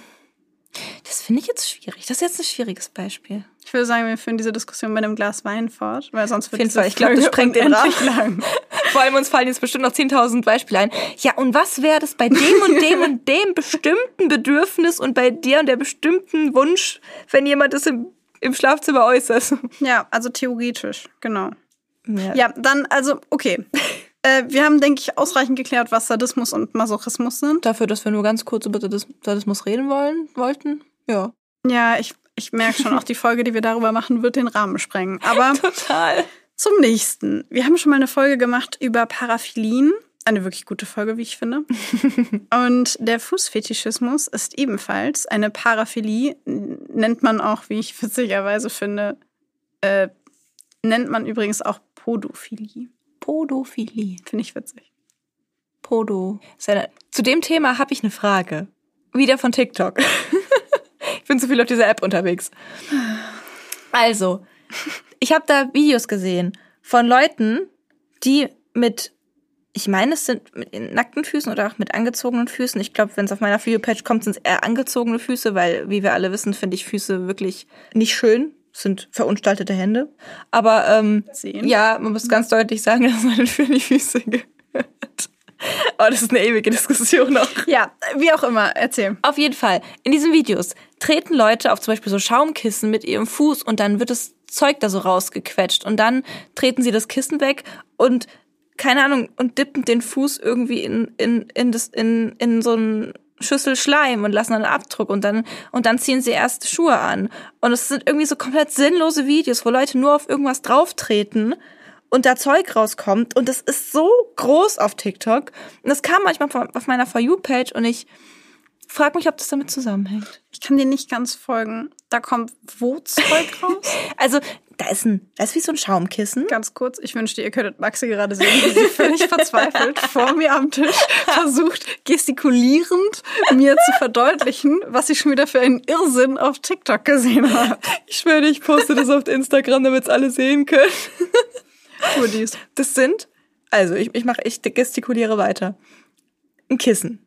Finde ich jetzt schwierig. Das ist jetzt ein schwieriges Beispiel. Ich würde sagen, wir führen diese Diskussion bei einem Glas Wein fort, weil sonst wird jeden diese Fall. Ich glaub, das sprengt den unendlich lang. Vor allem uns fallen jetzt bestimmt noch 10.000 Beispiele ein. Ja, und was wäre das bei dem und dem und dem bestimmten Bedürfnis und bei dir und der bestimmten Wunsch, wenn jemand das im, im Schlafzimmer äußert? Ja, also theoretisch, genau. Ja. Ja, dann, also, okay. äh, wir haben, denke ich, ausreichend geklärt, was Sadismus und Masochismus sind. Dafür, dass wir nur ganz kurz über Sadis- Sadismus reden wollen, wollten. Ja. Ja, ich, ich merke schon, auch die Folge, die wir darüber machen, wird den Rahmen sprengen. Aber Total. zum nächsten. Wir haben schon mal eine Folge gemacht über Paraphilien. Eine wirklich gute Folge, wie ich finde. Und der Fußfetischismus ist ebenfalls eine Paraphilie, nennt man auch, wie ich witzigerweise finde, äh, nennt man übrigens auch Podophilie. Podophilie. Finde ich witzig. Podo. Zu dem Thema habe ich eine Frage. Wieder von TikTok. ich bin zu viel auf dieser App unterwegs. Also, ich habe da Videos gesehen von Leuten, die mit, ich meine, es sind mit nackten Füßen oder auch mit angezogenen Füßen. Ich glaube, wenn es auf meiner Video-Page kommt, sind es eher angezogene Füße, weil, wie wir alle wissen, finde ich Füße wirklich nicht schön. Es sind verunstaltete Hände. Aber ähm, Sehen. ja, man muss ganz deutlich sagen, dass man für die Füße gehört. Aber das ist eine ewige Diskussion auch. Ja, wie auch immer, erzähl. Auf jeden Fall. In diesen Videos treten Leute auf zum Beispiel so Schaumkissen mit ihrem Fuß und dann wird das Zeug da so rausgequetscht und dann treten sie das Kissen weg und keine Ahnung und dippen den Fuß irgendwie in in in das in in so ein Schüssel Schleim und lassen einen Abdruck und dann und dann ziehen sie erst Schuhe an und es sind irgendwie so komplett sinnlose Videos, wo Leute nur auf irgendwas drauftreten und da Zeug rauskommt und das ist so groß auf TikTok und das kam manchmal auf meiner For You Page und ich frag mich, ob das damit zusammenhängt. Ich kann dir nicht ganz folgen. Da kommt wo Zeug raus? Also, da ist ein, da ist wie so ein Schaumkissen. Ganz kurz, ich wünschte, ihr könntet Maxi gerade sehen, wie sie völlig verzweifelt vor mir am Tisch versucht, gestikulierend mir zu verdeutlichen, was sie schon wieder für einen Irrsinn auf TikTok gesehen hat. Ich schwöre, ich poste das auf Instagram, damit es alle sehen können. Nur dies. Das sind, also ich, ich mache, ich gestikuliere weiter. Ein Kissen.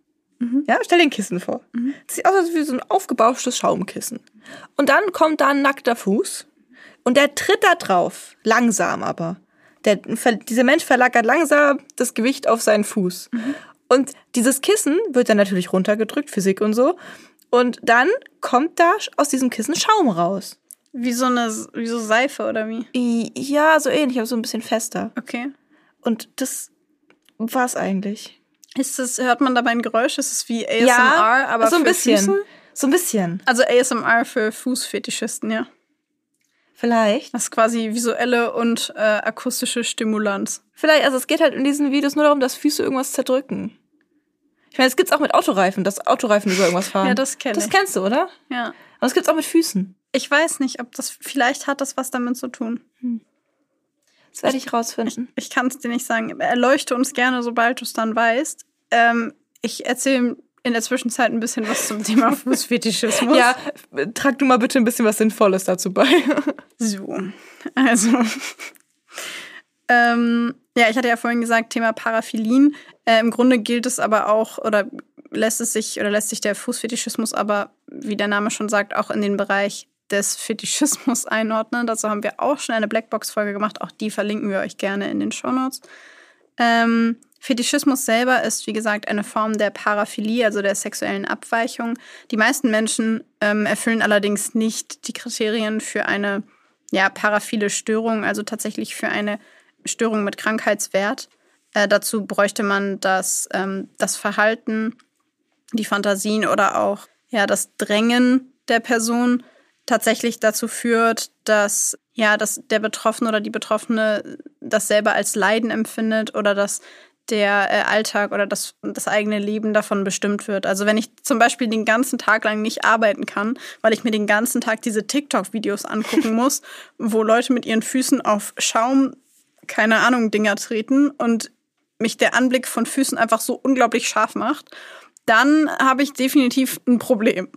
Ja, stell dir ein Kissen vor. Das sieht aus wie so ein aufgebauschtes Schaumkissen. Und dann kommt da ein nackter Fuß und der tritt da drauf. Langsam aber. Der, dieser Mensch verlagert langsam das Gewicht auf seinen Fuß. Und dieses Kissen wird dann natürlich runtergedrückt, Physik und so. Und dann kommt da aus diesem Kissen Schaum raus. Wie so eine wie so Seife oder wie? Ja, so ähnlich, aber so ein bisschen fester. Okay. Und das war's eigentlich. Ist das, hört man dabei ein Geräusch? Ist es wie ASMR, aber so ein für bisschen. Füße? So ein bisschen. Also ASMR für Fußfetischisten, ja. Vielleicht. Das ist quasi visuelle und äh, akustische Stimulanz. Vielleicht, also es geht halt in diesen Videos nur darum, dass Füße irgendwas zerdrücken. Ich meine, es gibt's auch mit Autoreifen, dass Autoreifen über irgendwas fahren. Ja, das kenn Das ich. kennst du, oder? Ja. Und das gibt's auch mit Füßen. Ich weiß nicht, ob das, vielleicht hat das was damit zu tun. Das werde ich rausfinden. Ich kann es dir nicht sagen. Erleuchte uns gerne, sobald du es dann weißt. Ähm, ich erzähle in der Zwischenzeit ein bisschen was zum Thema Fußfetischismus. Ja, trag du mal bitte ein bisschen was Sinnvolles dazu bei. So, also. ähm, ja, ich hatte ja vorhin gesagt, Thema Paraphilien. Äh, Im Grunde gilt es aber auch, oder lässt es sich, oder lässt sich der Fußfetischismus aber, wie der Name schon sagt, auch in den Bereich des Fetischismus einordnen. Dazu haben wir auch schon eine Blackbox-Folge gemacht. Auch die verlinken wir euch gerne in den Shownotes. Ähm, Fetischismus selber ist, wie gesagt, eine Form der Paraphilie, also der sexuellen Abweichung. Die meisten Menschen ähm, erfüllen allerdings nicht die Kriterien für eine ja, paraphile Störung, also tatsächlich für eine Störung mit Krankheitswert. Äh, dazu bräuchte man das, ähm, das Verhalten, die Fantasien oder auch ja, das Drängen der Person tatsächlich dazu führt, dass ja, dass der Betroffene oder die Betroffene das selber als Leiden empfindet oder dass der äh, Alltag oder das, das eigene Leben davon bestimmt wird. Also wenn ich zum Beispiel den ganzen Tag lang nicht arbeiten kann, weil ich mir den ganzen Tag diese TikTok-Videos angucken muss, wo Leute mit ihren Füßen auf Schaum, keine Ahnung, Dinger treten und mich der Anblick von Füßen einfach so unglaublich scharf macht, dann habe ich definitiv ein Problem.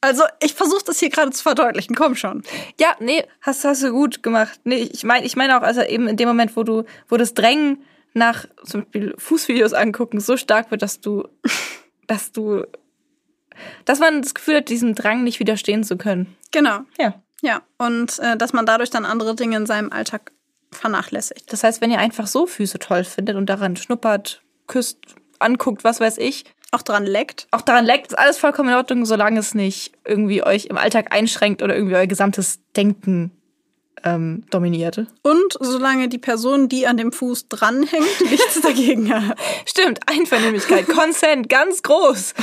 Also, ich versuche das hier gerade zu verdeutlichen. Komm schon. Ja, nee, hast, hast du gut gemacht. Nee, ich meine ich meine auch, also eben in dem Moment, wo du, wo das Drängen nach zum Beispiel Fußvideos angucken so stark wird, dass du, dass du, dass man das Gefühl hat, diesem Drang nicht widerstehen zu können. Genau. Ja. Ja. Und äh, dass man dadurch dann andere Dinge in seinem Alltag vernachlässigt. Das heißt, wenn ihr einfach so Füße toll findet und daran schnuppert, küsst, anguckt, was weiß ich, auch daran leckt. Auch daran leckt, ist alles vollkommen in Ordnung, solange es nicht irgendwie euch im Alltag einschränkt oder irgendwie euer gesamtes Denken ähm, dominiert. Und solange die Person, die an dem Fuß dranhängt, nichts dagegen hat. Stimmt, Einvernehmlichkeit, Consent, ganz groß.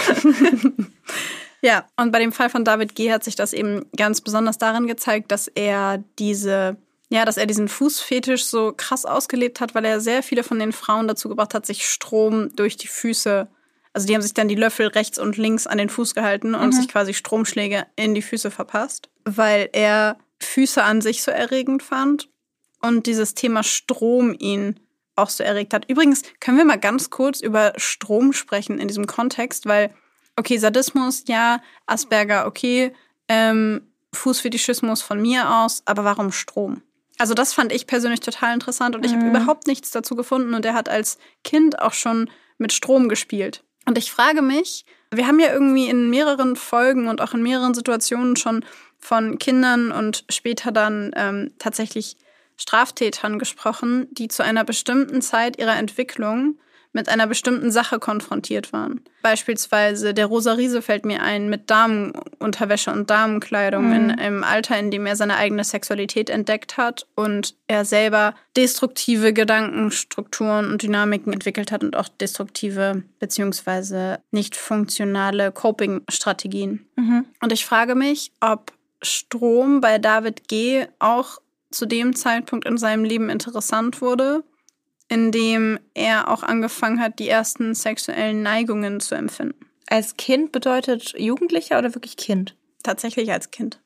ja, und bei dem Fall von David G. hat sich das eben ganz besonders darin gezeigt, dass er diese ja, dass er diesen Fußfetisch so krass ausgelebt hat, weil er sehr viele von den Frauen dazu gebracht hat, sich Strom durch die Füße also die haben sich dann die Löffel rechts und links an den Fuß gehalten und mhm. sich quasi Stromschläge in die Füße verpasst, weil er Füße an sich so erregend fand und dieses Thema Strom ihn auch so erregt hat. Übrigens können wir mal ganz kurz über Strom sprechen in diesem Kontext, weil, okay, Sadismus, ja, Asperger, okay, ähm, Fußfetischismus von mir aus, aber warum Strom? Also das fand ich persönlich total interessant und ich habe mhm. überhaupt nichts dazu gefunden und er hat als Kind auch schon mit Strom gespielt. Und ich frage mich, wir haben ja irgendwie in mehreren Folgen und auch in mehreren Situationen schon von Kindern und später dann ähm, tatsächlich Straftätern gesprochen, die zu einer bestimmten Zeit ihrer Entwicklung mit einer bestimmten Sache konfrontiert waren. Beispielsweise der Rosa Riese fällt mir ein mit Damenunterwäsche und Damenkleidung mhm. in, im Alter, in dem er seine eigene Sexualität entdeckt hat und er selber destruktive Gedankenstrukturen und Dynamiken entwickelt hat und auch destruktive beziehungsweise nicht funktionale Coping-Strategien. Mhm. Und ich frage mich, ob Strom bei David G. auch zu dem Zeitpunkt in seinem Leben interessant wurde in dem er auch angefangen hat, die ersten sexuellen Neigungen zu empfinden. Als Kind bedeutet Jugendlicher oder wirklich Kind? Tatsächlich als Kind.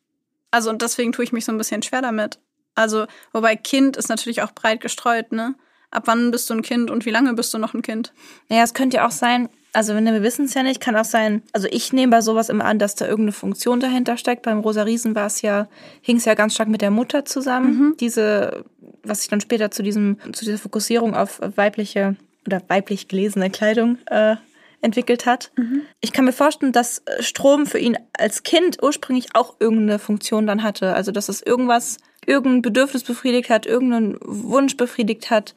Also und deswegen tue ich mich so ein bisschen schwer damit. Also, wobei Kind ist natürlich auch breit gestreut, ne? Ab wann bist du ein Kind und wie lange bist du noch ein Kind? Naja, es könnte ja auch sein, also wenn wir wissen es ja nicht, kann auch sein, also ich nehme bei sowas immer an, dass da irgendeine Funktion dahinter steckt. Beim Rosa Riesen war es ja, hing es ja ganz stark mit der Mutter zusammen. Mhm. Diese, was sich dann später zu diesem, zu dieser Fokussierung auf weibliche oder weiblich gelesene Kleidung äh, entwickelt hat. Mhm. Ich kann mir vorstellen, dass Strom für ihn als Kind ursprünglich auch irgendeine Funktion dann hatte. Also dass es irgendwas, irgendein Bedürfnis befriedigt hat, irgendeinen Wunsch befriedigt hat,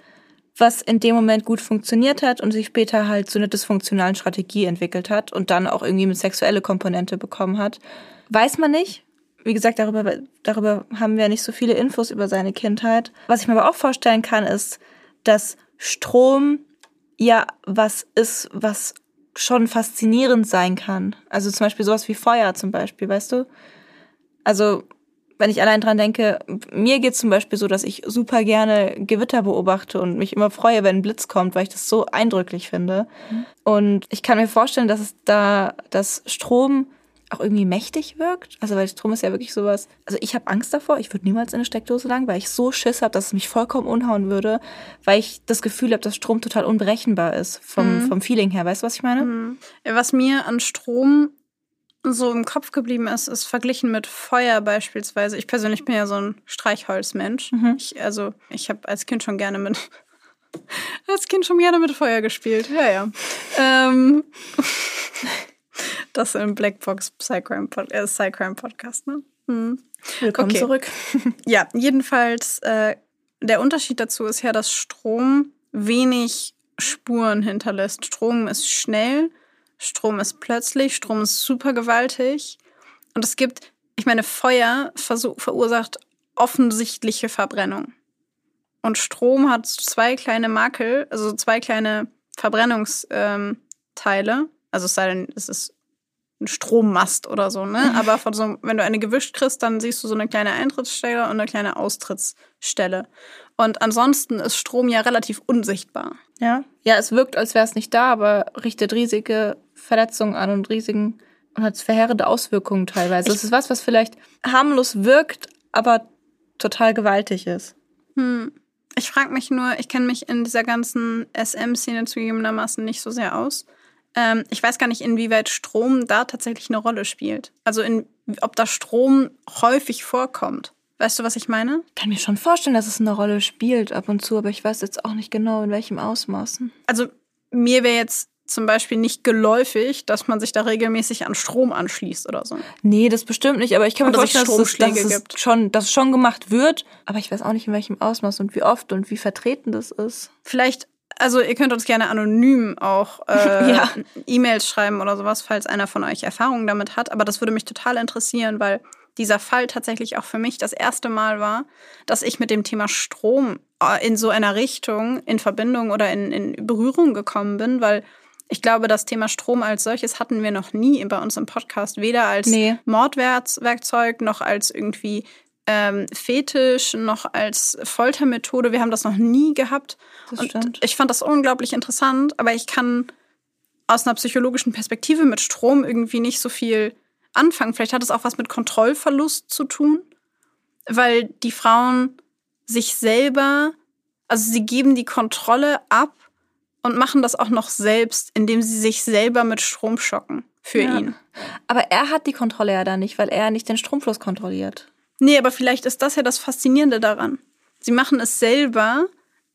was in dem Moment gut funktioniert hat und sich später halt zu einer dysfunktionalen Strategie entwickelt hat und dann auch irgendwie mit sexuelle Komponente bekommen hat. Weiß man nicht. Wie gesagt, darüber, darüber haben wir nicht so viele Infos über seine Kindheit. Was ich mir aber auch vorstellen kann, ist, dass Strom ja was ist, was schon faszinierend sein kann. Also zum Beispiel sowas wie Feuer zum Beispiel, weißt du? Also wenn ich allein dran denke, mir geht zum Beispiel so, dass ich super gerne Gewitter beobachte und mich immer freue, wenn ein Blitz kommt, weil ich das so eindrücklich finde. Mhm. Und ich kann mir vorstellen, dass es da, dass Strom auch irgendwie mächtig wirkt. Also weil Strom ist ja wirklich sowas. Also ich habe Angst davor. Ich würde niemals in eine Steckdose lang, weil ich so Schiss habe, dass es mich vollkommen unhauen würde, weil ich das Gefühl habe, dass Strom total unberechenbar ist vom, mhm. vom Feeling her. Weißt du, was ich meine? Mhm. Was mir an Strom so im Kopf geblieben ist, ist verglichen mit Feuer beispielsweise. Ich persönlich bin ja so ein Streichholzmensch. Mhm. Ich, also ich habe als Kind schon gerne mit als Kind schon gerne mit Feuer gespielt. Ja, ja. Ähm, das im Blackbox Psycrime, Pod äh, Psycrime Podcast, ne? Hm. Willkommen okay. zurück. ja, jedenfalls äh, der Unterschied dazu ist ja, dass Strom wenig Spuren hinterlässt. Strom ist schnell Strom ist plötzlich, Strom ist super gewaltig. Und es gibt, ich meine, Feuer verursacht offensichtliche Verbrennung. Und Strom hat zwei kleine Makel, also zwei kleine Verbrennungsteile. Also es sei denn, es ist ein Strommast oder so, ne? Aber von so, wenn du eine gewischt kriegst, dann siehst du so eine kleine Eintrittsstelle und eine kleine Austrittsstelle. Und ansonsten ist Strom ja relativ unsichtbar. Ja. Ja, es wirkt, als wäre es nicht da, aber richtet riesige Verletzungen an und riesigen und hat verheerende Auswirkungen teilweise. Es ist was, was vielleicht harmlos wirkt, aber total gewaltig ist. Hm. Ich frage mich nur, ich kenne mich in dieser ganzen SM-Szene zugegebenermaßen nicht so sehr aus. Ähm, ich weiß gar nicht, inwieweit Strom da tatsächlich eine Rolle spielt. Also in, ob da Strom häufig vorkommt. Weißt du, was ich meine? Ich kann mir schon vorstellen, dass es eine Rolle spielt ab und zu, aber ich weiß jetzt auch nicht genau, in welchem Ausmaßen. Also mir wäre jetzt zum Beispiel nicht geläufig, dass man sich da regelmäßig an Strom anschließt oder so. Nee, das bestimmt nicht, aber ich kann mir vorstellen, dass es, dass, es schon, dass es schon gemacht wird, aber ich weiß auch nicht, in welchem Ausmaß und wie oft und wie vertreten das ist. Vielleicht, also ihr könnt uns gerne anonym auch äh, ja. E-Mails schreiben oder sowas, falls einer von euch Erfahrungen damit hat, aber das würde mich total interessieren, weil dieser Fall tatsächlich auch für mich das erste Mal war, dass ich mit dem Thema Strom äh, in so einer Richtung in Verbindung oder in, in Berührung gekommen bin, weil ich glaube, das Thema Strom als solches hatten wir noch nie bei uns im Podcast, weder als nee. Mordwerkzeug noch als irgendwie ähm, Fetisch noch als Foltermethode. Wir haben das noch nie gehabt. Das und stimmt. ich fand das unglaublich interessant, aber ich kann aus einer psychologischen Perspektive mit Strom irgendwie nicht so viel anfangen. Vielleicht hat es auch was mit Kontrollverlust zu tun, weil die Frauen sich selber, also sie geben die Kontrolle ab und machen das auch noch selbst, indem sie sich selber mit Strom schocken für ja. ihn. Aber er hat die Kontrolle ja da nicht, weil er nicht den Stromfluss kontrolliert. Nee, aber vielleicht ist das ja das Faszinierende daran. Sie machen es selber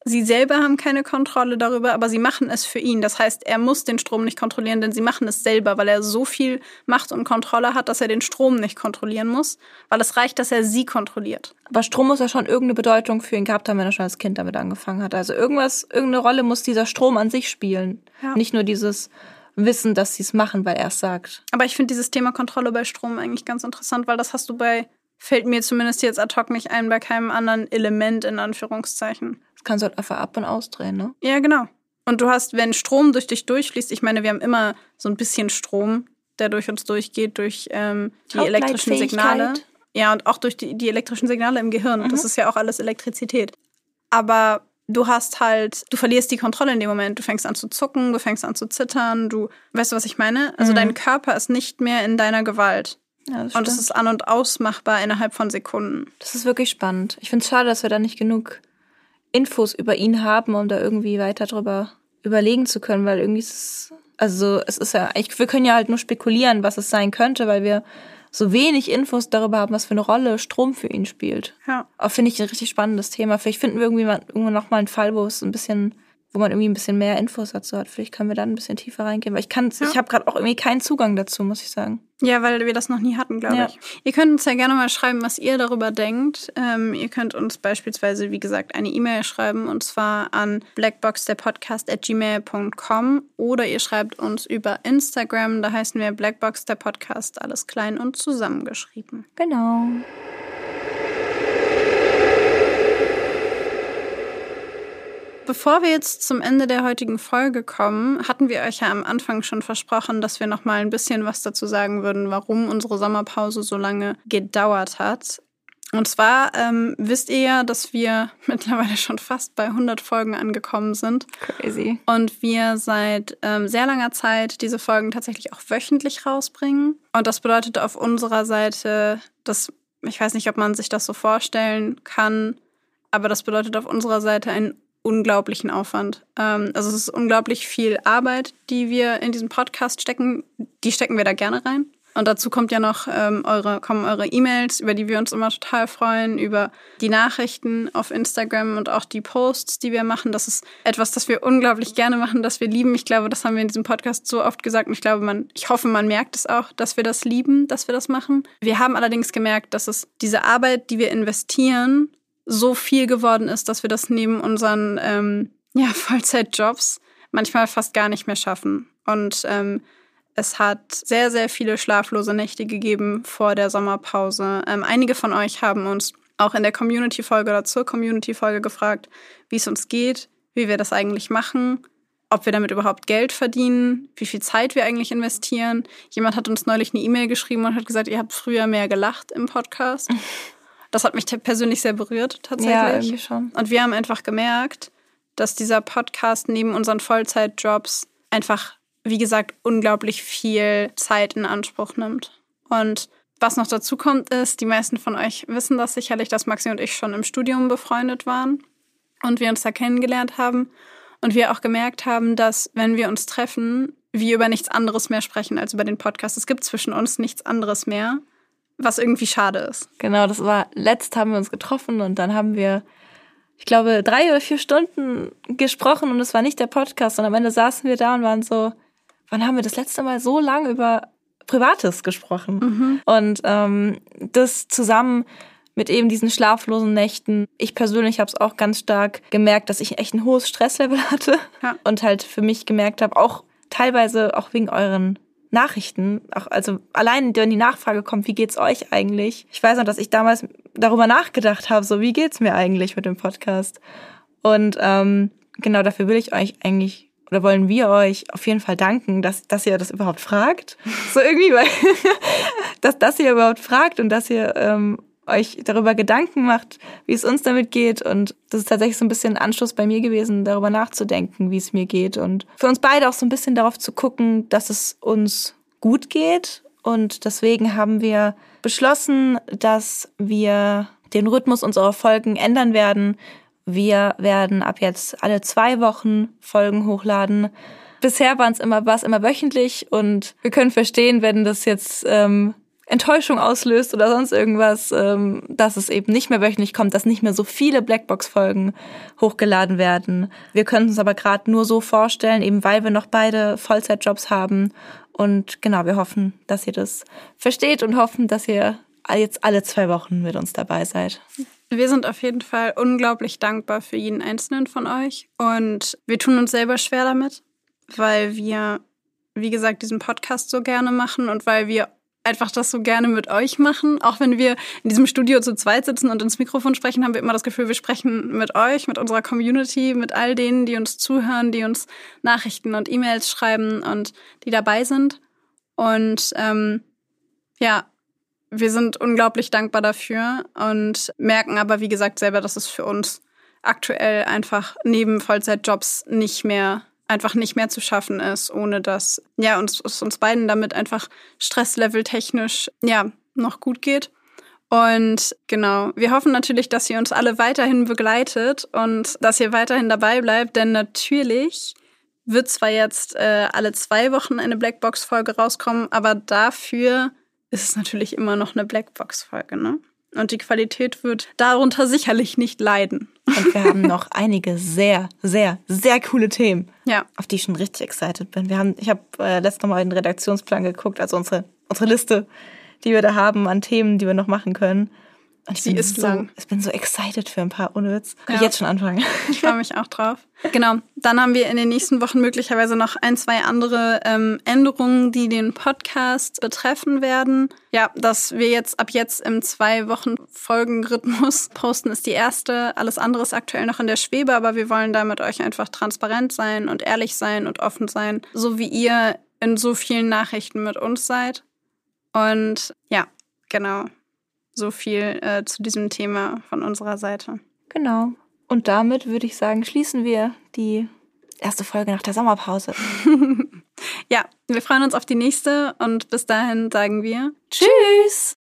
Sie selber haben keine Kontrolle darüber, aber sie machen es für ihn. Das heißt, er muss den Strom nicht kontrollieren, denn sie machen es selber, weil er so viel Macht und Kontrolle hat, dass er den Strom nicht kontrollieren muss, weil es reicht, dass er sie kontrolliert. Aber Strom muss ja schon irgendeine Bedeutung für ihn gehabt haben, wenn er schon als Kind damit angefangen hat. Also irgendwas, irgendeine Rolle muss dieser Strom an sich spielen. Ja. Nicht nur dieses Wissen, dass sie es machen, weil er es sagt. Aber ich finde dieses Thema Kontrolle bei Strom eigentlich ganz interessant, weil das hast du bei fällt mir zumindest jetzt ad hoc nicht ein bei keinem anderen Element in Anführungszeichen kannst du halt einfach ab- und ausdrehen, ne? Ja, genau. Und du hast, wenn Strom durch dich durchfließt, ich meine, wir haben immer so ein bisschen Strom, der durch uns durchgeht, durch ähm, die elektrischen Signale. Ja, und auch durch die, die elektrischen Signale im Gehirn. Mhm. Das ist ja auch alles Elektrizität. Aber du hast halt, du verlierst die Kontrolle in dem Moment. Du fängst an zu zucken, du fängst an zu zittern, du, weißt du, was ich meine? Also mhm. dein Körper ist nicht mehr in deiner Gewalt. Ja, und es ist an- und ausmachbar innerhalb von Sekunden. Das ist wirklich spannend. Ich finde es schade, dass wir da nicht genug Infos über ihn haben, um da irgendwie weiter drüber überlegen zu können, weil irgendwie ist es, also es ist ja, ich, wir können ja halt nur spekulieren, was es sein könnte, weil wir so wenig Infos darüber haben, was für eine Rolle Strom für ihn spielt. Ja. Auch finde ich ein richtig spannendes Thema. Vielleicht finden wir irgendwie mal, irgendwann noch mal einen Fall, wo es ein bisschen wo man irgendwie ein bisschen mehr Infos dazu hat. Vielleicht können wir dann ein bisschen tiefer reingehen, weil ich kann, ja. ich habe gerade auch irgendwie keinen Zugang dazu, muss ich sagen. Ja, weil wir das noch nie hatten, glaube ja. ich. Ihr könnt uns ja gerne mal schreiben, was ihr darüber denkt. Ähm, ihr könnt uns beispielsweise, wie gesagt, eine E-Mail schreiben und zwar an blackboxderpodcast@gmail.com oder ihr schreibt uns über Instagram. Da heißen wir Blackbox der Podcast, alles klein und zusammengeschrieben. Genau. Bevor wir jetzt zum Ende der heutigen Folge kommen, hatten wir euch ja am Anfang schon versprochen, dass wir noch mal ein bisschen was dazu sagen würden, warum unsere Sommerpause so lange gedauert hat. Und zwar ähm, wisst ihr ja, dass wir mittlerweile schon fast bei 100 Folgen angekommen sind. Crazy. Und wir seit ähm, sehr langer Zeit diese Folgen tatsächlich auch wöchentlich rausbringen. Und das bedeutet auf unserer Seite, dass ich weiß nicht, ob man sich das so vorstellen kann, aber das bedeutet auf unserer Seite ein unglaublichen Aufwand. Ähm, also es ist unglaublich viel Arbeit, die wir in diesen Podcast stecken. Die stecken wir da gerne rein. Und dazu kommt ja noch ähm, eure, kommen eure E-Mails, über die wir uns immer total freuen, über die Nachrichten auf Instagram und auch die Posts, die wir machen. Das ist etwas, das wir unglaublich gerne machen, das wir lieben. Ich glaube, das haben wir in diesem Podcast so oft gesagt und ich glaube, man, ich hoffe, man merkt es auch, dass wir das lieben, dass wir das machen. Wir haben allerdings gemerkt, dass es diese Arbeit, die wir investieren, so viel geworden ist, dass wir das neben unseren ähm, ja, Vollzeitjobs manchmal fast gar nicht mehr schaffen. Und ähm, es hat sehr, sehr viele schlaflose Nächte gegeben vor der Sommerpause. Ähm, einige von euch haben uns auch in der Community-Folge oder zur Community-Folge gefragt, wie es uns geht, wie wir das eigentlich machen, ob wir damit überhaupt Geld verdienen, wie viel Zeit wir eigentlich investieren. Jemand hat uns neulich eine E-Mail geschrieben und hat gesagt, ihr habt früher mehr gelacht im Podcast. Das hat mich persönlich sehr berührt, tatsächlich. Ja, irgendwie schon. Und wir haben einfach gemerkt, dass dieser Podcast neben unseren Vollzeitjobs einfach, wie gesagt, unglaublich viel Zeit in Anspruch nimmt. Und was noch dazu kommt, ist, die meisten von euch wissen das sicherlich, dass Maxi und ich schon im Studium befreundet waren und wir uns da kennengelernt haben. Und wir auch gemerkt haben, dass wenn wir uns treffen, wir über nichts anderes mehr sprechen als über den Podcast. Es gibt zwischen uns nichts anderes mehr, was irgendwie schade ist. Genau, das war, letzt haben wir uns getroffen und dann haben wir, ich glaube, drei oder vier Stunden gesprochen und es war nicht der Podcast. Und am Ende saßen wir da und waren so, wann haben wir das letzte Mal so lange über Privates gesprochen. Mhm. Und ähm, das zusammen mit eben diesen schlaflosen Nächten. Ich persönlich habe es auch ganz stark gemerkt, dass ich echt ein hohes Stresslevel hatte ja. und halt für mich gemerkt habe, auch teilweise auch wegen euren Nachrichten, auch also allein wenn die Nachfrage kommt, wie geht's euch eigentlich? Ich weiß noch, dass ich damals darüber nachgedacht habe, so wie geht's mir eigentlich mit dem Podcast? Und ähm, genau dafür will ich euch eigentlich oder wollen wir euch auf jeden Fall danken, dass, dass ihr das überhaupt fragt. So irgendwie, weil dass, dass ihr überhaupt fragt und dass ihr ähm, euch darüber Gedanken macht, wie es uns damit geht. Und das ist tatsächlich so ein bisschen ein Anschluss bei mir gewesen, darüber nachzudenken, wie es mir geht. Und für uns beide auch so ein bisschen darauf zu gucken, dass es uns gut geht. Und deswegen haben wir beschlossen, dass wir den Rhythmus unserer Folgen ändern werden, wir werden ab jetzt alle zwei Wochen Folgen hochladen. Bisher waren es immer, war es immer wöchentlich und wir können verstehen, wenn das jetzt ähm, Enttäuschung auslöst oder sonst irgendwas, ähm, dass es eben nicht mehr wöchentlich kommt, dass nicht mehr so viele Blackbox-Folgen hochgeladen werden. Wir können uns aber gerade nur so vorstellen, eben weil wir noch beide Vollzeitjobs haben. Und genau, wir hoffen, dass ihr das versteht und hoffen, dass ihr jetzt alle zwei Wochen mit uns dabei seid. Wir sind auf jeden Fall unglaublich dankbar für jeden einzelnen von euch und wir tun uns selber schwer damit, weil wir, wie gesagt, diesen Podcast so gerne machen und weil wir einfach das so gerne mit euch machen. Auch wenn wir in diesem Studio zu zweit sitzen und ins Mikrofon sprechen, haben wir immer das Gefühl, wir sprechen mit euch, mit unserer Community, mit all denen, die uns zuhören, die uns Nachrichten und E-Mails schreiben und die dabei sind. Und ähm, ja, wir sind unglaublich dankbar dafür und merken aber, wie gesagt, selber, dass es für uns aktuell einfach neben Vollzeitjobs nicht mehr einfach nicht mehr zu schaffen ist, ohne dass ja uns, uns beiden damit einfach Stresslevel technisch ja noch gut geht. Und genau, wir hoffen natürlich, dass ihr uns alle weiterhin begleitet und dass ihr weiterhin dabei bleibt, denn natürlich wird zwar jetzt äh, alle zwei Wochen eine Blackbox-Folge rauskommen, aber dafür ist es natürlich immer noch eine Blackbox-Folge, ne? Und die Qualität wird darunter sicherlich nicht leiden. Und wir haben noch einige sehr, sehr, sehr coole Themen, ja. auf die ich schon richtig excited bin. Wir haben, ich habe äh, letztes Mal den Redaktionsplan geguckt, also unsere, unsere Liste, die wir da haben an Themen, die wir noch machen können. Und Sie ist so, lang. Ich bin so excited für ein paar ohne Witz. Kann ja. ich jetzt schon anfangen. Ich freue mich auch drauf. Genau. Dann haben wir in den nächsten Wochen möglicherweise noch ein, zwei andere ähm, Änderungen, die den Podcast betreffen werden. Ja, dass wir jetzt ab jetzt im zwei Wochen Folgenrhythmus posten, ist die erste. Alles andere ist aktuell noch in der Schwebe, aber wir wollen da mit euch einfach transparent sein und ehrlich sein und offen sein, so wie ihr in so vielen Nachrichten mit uns seid. Und ja, genau. So viel äh, zu diesem Thema von unserer Seite. Genau. Und damit würde ich sagen, schließen wir die erste Folge nach der Sommerpause. ja, wir freuen uns auf die nächste und bis dahin sagen wir Tschüss.